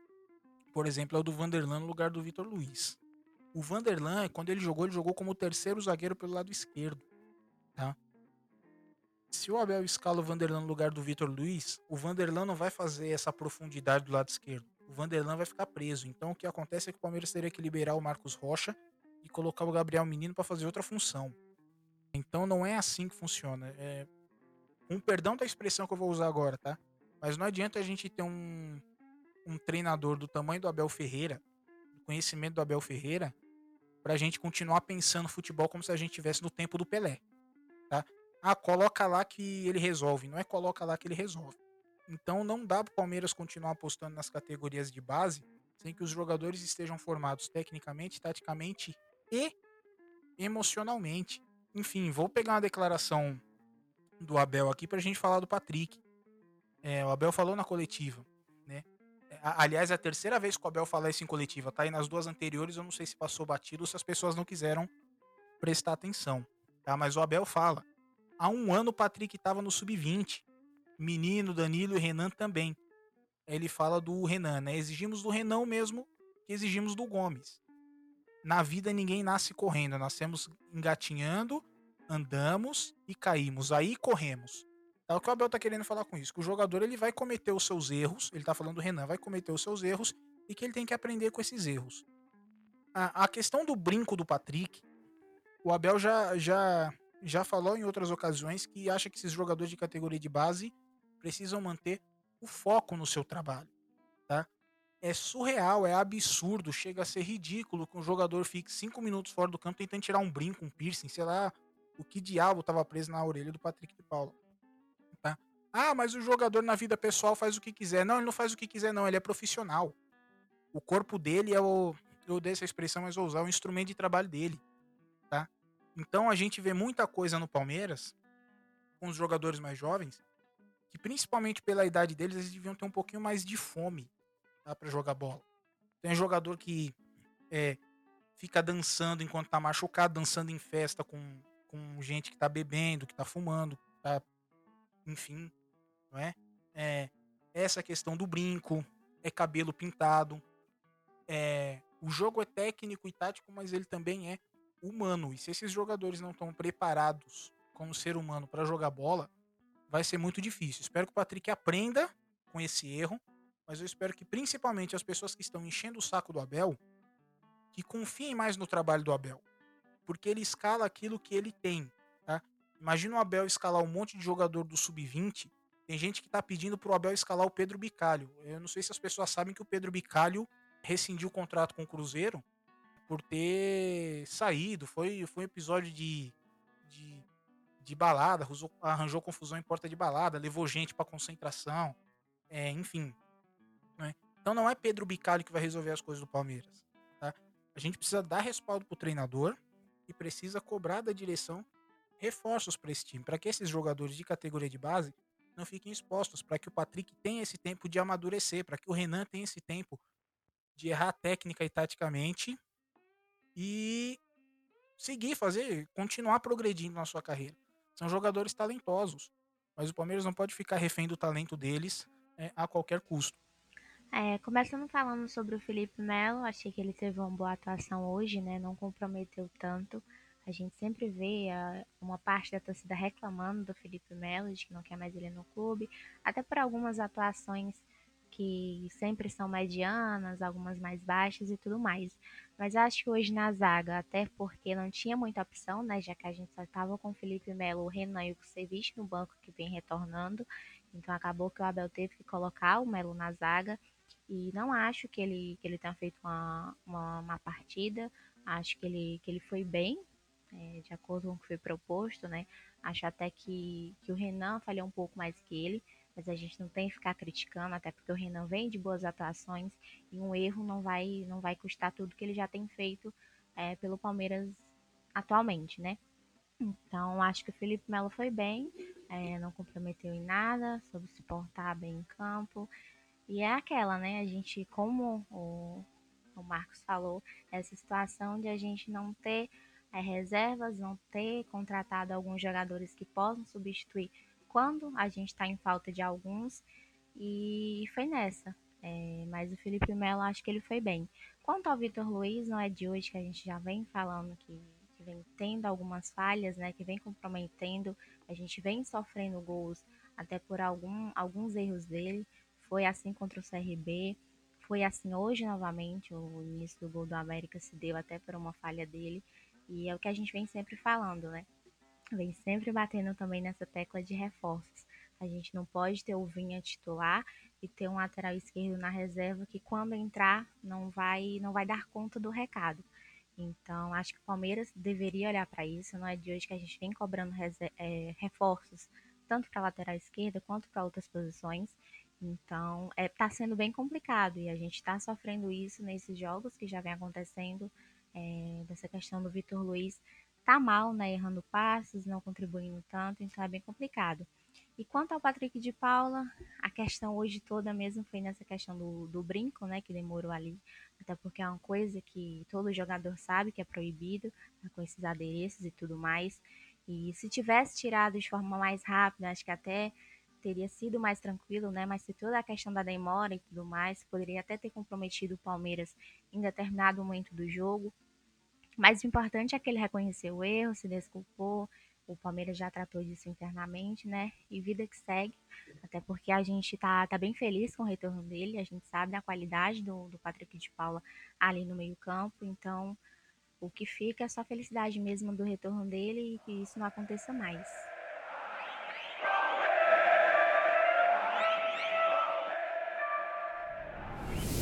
por exemplo, é o do Vanderlan no lugar do Vitor Luiz. O Vanderlan, quando ele jogou, ele jogou como terceiro zagueiro pelo lado esquerdo, tá? Se o Abel escala o Vanderlan no lugar do Vitor Luiz, o Vanderlan não vai fazer essa profundidade do lado esquerdo. O Vanderlan vai ficar preso. Então o que acontece é que o Palmeiras teria que liberar o Marcos Rocha e colocar o Gabriel Menino para fazer outra função. Então não é assim que funciona. É, um perdão da expressão que eu vou usar agora, tá? Mas não adianta a gente ter um, um treinador do tamanho do Abel Ferreira, do conhecimento do Abel Ferreira, pra gente continuar pensando futebol como se a gente estivesse no tempo do Pelé, tá? Ah, coloca lá que ele resolve. Não é coloca lá que ele resolve. Então não dá pro Palmeiras continuar apostando nas categorias de base sem que os jogadores estejam formados tecnicamente, taticamente e emocionalmente. Enfim, vou pegar uma declaração do Abel aqui para a gente falar do Patrick. É, o Abel falou na coletiva, né? É, aliás, é a terceira vez que o Abel fala isso em coletiva, tá? E nas duas anteriores eu não sei se passou batido ou se as pessoas não quiseram prestar atenção, tá? Mas o Abel fala: há um ano o Patrick estava no sub-20, menino, Danilo e Renan também. Ele fala do Renan, né? Exigimos do Renan mesmo que exigimos do Gomes na vida ninguém nasce correndo, nascemos engatinhando, andamos e caímos, aí corremos. É o que o Abel tá querendo falar com isso, que o jogador ele vai cometer os seus erros, ele tá falando do Renan, vai cometer os seus erros e que ele tem que aprender com esses erros. A, a questão do brinco do Patrick, o Abel já, já, já falou em outras ocasiões que acha que esses jogadores de categoria de base precisam manter o foco no seu trabalho, tá? é surreal, é absurdo, chega a ser ridículo que um jogador fique cinco minutos fora do campo tentando tirar um brinco, um piercing, sei lá, o que diabo estava preso na orelha do Patrick de Paula. Tá? Ah, mas o jogador na vida pessoal faz o que quiser. Não, ele não faz o que quiser, não. Ele é profissional. O corpo dele é o. Eu odeio essa expressão, mas vou usar o instrumento de trabalho dele. Então a gente vê muita coisa no Palmeiras, com os jogadores mais jovens, que principalmente pela idade deles, eles deviam ter um pouquinho mais de fome tá, para jogar bola. Tem jogador que é, fica dançando enquanto tá machucado, dançando em festa com, com gente que tá bebendo, que tá fumando, tá, enfim, não é? é essa questão do brinco, é cabelo pintado, é, o jogo é técnico e tático, mas ele também é humano. E se esses jogadores não estão preparados como ser humano para jogar bola, vai ser muito difícil. Espero que o Patrick aprenda com esse erro, mas eu espero que principalmente as pessoas que estão enchendo o saco do Abel que confiem mais no trabalho do Abel, porque ele escala aquilo que ele tem, tá? Imagina o Abel escalar um monte de jogador do sub-20, tem gente que tá pedindo pro Abel escalar o Pedro Bicalho. Eu não sei se as pessoas sabem que o Pedro Bicalho rescindiu o contrato com o Cruzeiro por ter saído. Foi, foi um episódio de, de, de balada, arranjou, arranjou, confusão em porta de balada, levou gente para concentração, é, enfim. Né? Então não é Pedro Bicalho que vai resolver as coisas do Palmeiras. Tá? A gente precisa dar respaldo pro treinador e precisa cobrar da direção reforços para esse time, para que esses jogadores de categoria de base não fiquem expostos, para que o Patrick tenha esse tempo de amadurecer, para que o Renan tenha esse tempo de errar técnica e taticamente e seguir, fazer, continuar progredindo na sua carreira. São jogadores talentosos, mas o Palmeiras não pode ficar refém do talento deles é, a qualquer custo. É, começando falando sobre o Felipe Melo, achei que ele teve uma boa atuação hoje, né? Não comprometeu tanto. A gente sempre vê a, uma parte da torcida reclamando do Felipe Melo, de que não quer mais ele no clube, até por algumas atuações que sempre são medianas, algumas mais baixas e tudo mais. Mas acho que hoje na zaga, até porque não tinha muita opção, né? Já que a gente só estava com o Felipe Melo, o Renan e o Kusevich no banco que vem retornando. Então acabou que o Abel teve que colocar o Melo na zaga. E não acho que ele, que ele tenha feito uma, uma, uma partida. Acho que ele, que ele foi bem, é, de acordo com o que foi proposto, né? Acho até que, que o Renan falhou um pouco mais que ele, mas a gente não tem que ficar criticando, até porque o Renan vem de boas atuações e um erro não vai, não vai custar tudo que ele já tem feito é, pelo Palmeiras atualmente, né? Então, acho que o Felipe Melo foi bem, é, não comprometeu em nada, soube se portar bem em campo. E é aquela, né? A gente, como o, o Marcos falou, essa situação de a gente não ter é, reservas, não ter contratado alguns jogadores que possam substituir quando a gente está em falta de alguns. E foi nessa. É, mas o Felipe Melo acho que ele foi bem. Quanto ao Vitor Luiz, não é de hoje que a gente já vem falando que, que vem tendo algumas falhas, né? Que vem comprometendo, a gente vem sofrendo gols até por algum, alguns erros dele. Foi assim contra o CRB, foi assim hoje novamente. O início do gol do América se deu até por uma falha dele. E é o que a gente vem sempre falando, né? Vem sempre batendo também nessa tecla de reforços. A gente não pode ter o Vinha titular e ter um lateral esquerdo na reserva que quando entrar não vai não vai dar conta do recado. Então, acho que o Palmeiras deveria olhar para isso. Não é de hoje que a gente vem cobrando é, reforços, tanto para a lateral esquerda quanto para outras posições. Então, está é, tá sendo bem complicado e a gente está sofrendo isso nesses jogos que já vem acontecendo é, dessa questão do Vitor Luiz tá mal, né, errando passos, não contribuindo tanto, então é bem complicado. E quanto ao Patrick de Paula, a questão hoje toda mesmo foi nessa questão do, do brinco, né, que demorou ali, até porque é uma coisa que todo jogador sabe que é proibido, né, com esses adereços e tudo mais. E se tivesse tirado de forma mais rápida, acho que até teria sido mais tranquilo, né? Mas se toda a questão da demora e tudo mais, poderia até ter comprometido o Palmeiras em determinado momento do jogo. Mas o importante é que ele reconheceu o erro, se desculpou. O Palmeiras já tratou disso internamente, né? E vida que segue. Até porque a gente tá, tá bem feliz com o retorno dele. A gente sabe da qualidade do, do Patrick de Paula ali no meio-campo. Então, o que fica é só felicidade mesmo do retorno dele e que isso não aconteça mais.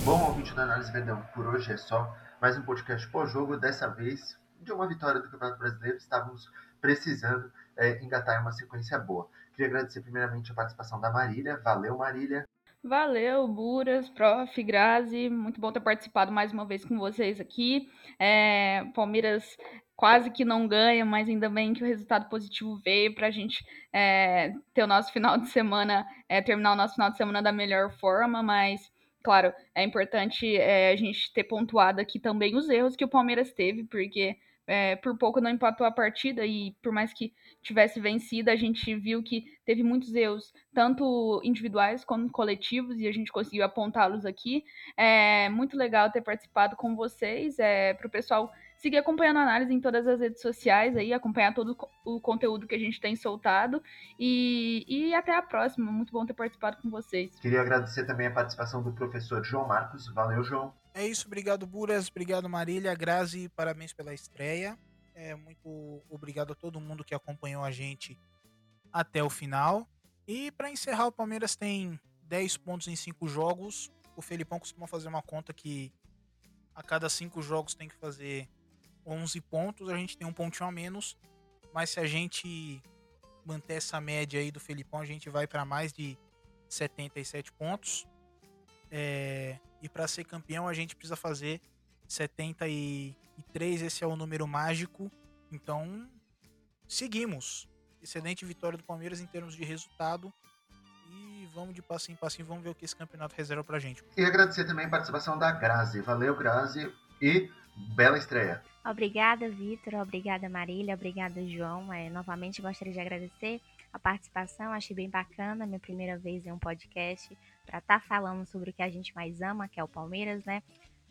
Bom, ouvinte da Análise Verdão, por hoje é só mais um podcast pós-jogo, dessa vez de uma vitória do Campeonato Brasileiro. Estávamos precisando é, engatar uma sequência boa. Queria agradecer primeiramente a participação da Marília. Valeu, Marília. Valeu, Buras, Prof, Grazi, muito bom ter participado mais uma vez com vocês aqui. É, Palmeiras quase que não ganha, mas ainda bem que o resultado positivo veio para a gente é, ter o nosso final de semana, é, terminar o nosso final de semana da melhor forma, mas claro, é importante é, a gente ter pontuado aqui também os erros que o Palmeiras teve, porque é, por pouco não empatou a partida e por mais que tivesse vencido, a gente viu que teve muitos erros, tanto individuais quanto coletivos, e a gente conseguiu apontá-los aqui. É muito legal ter participado com vocês, é, para o pessoal seguir acompanhando a análise em todas as redes sociais aí, acompanhar todo o conteúdo que a gente tem soltado e, e até a próxima. Muito bom ter participado com vocês. Queria agradecer também a participação do professor João Marcos. Valeu, João. É isso, obrigado Buras, obrigado Marília, Grazi, parabéns pela estreia. É, muito obrigado a todo mundo que acompanhou a gente até o final. E para encerrar, o Palmeiras tem 10 pontos em 5 jogos. O Felipão costuma fazer uma conta que a cada 5 jogos tem que fazer 11 pontos. A gente tem um pontinho a menos. Mas se a gente manter essa média aí do Felipão, a gente vai para mais de 77 pontos. É, e para ser campeão a gente precisa fazer 73, esse é o número mágico. Então, seguimos. Excelente vitória do Palmeiras em termos de resultado. E vamos de passinho em passinho, vamos ver o que esse campeonato reserva pra gente. E agradecer também a participação da Grazi. Valeu, Grazi. E bela estreia. Obrigada, Vitor. Obrigada, Marília. Obrigada, João. É, novamente gostaria de agradecer a participação. Achei bem bacana. Minha primeira vez em um podcast para estar tá falando sobre o que a gente mais ama, que é o Palmeiras, né?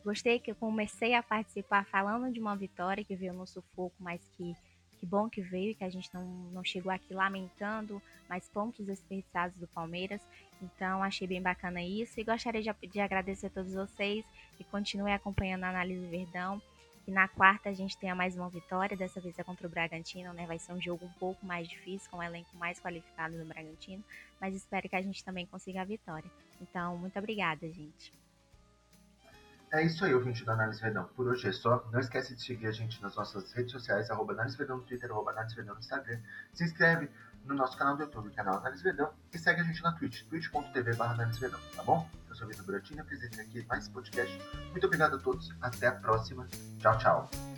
Gostei que eu comecei a participar falando de uma vitória que veio no sufoco, mas que, que bom que veio, que a gente não, não chegou aqui lamentando mais pontos desperdiçados do Palmeiras. Então, achei bem bacana isso e gostaria de, de agradecer a todos vocês e continue acompanhando a Análise Verdão. E na quarta a gente tenha mais uma vitória, dessa vez é contra o Bragantino, né? Vai ser um jogo um pouco mais difícil, com um elenco mais qualificado do Bragantino, mas espero que a gente também consiga a vitória. Então, muito obrigada, gente. É isso aí, ouvinte da Análise Verdão. Por hoje é só. Não esquece de seguir a gente nas nossas redes sociais, arroba Análise Verdão no Twitter, arroba Análise Verdão no Instagram. Se inscreve no nosso canal do YouTube, canal Análise Verdão, e segue a gente na Twitch, twitch.tv Verdão, tá bom? Eu sou o Vitor Buratini, apresentei aqui mais podcast. Muito obrigado a todos, até a próxima. Tchau, tchau.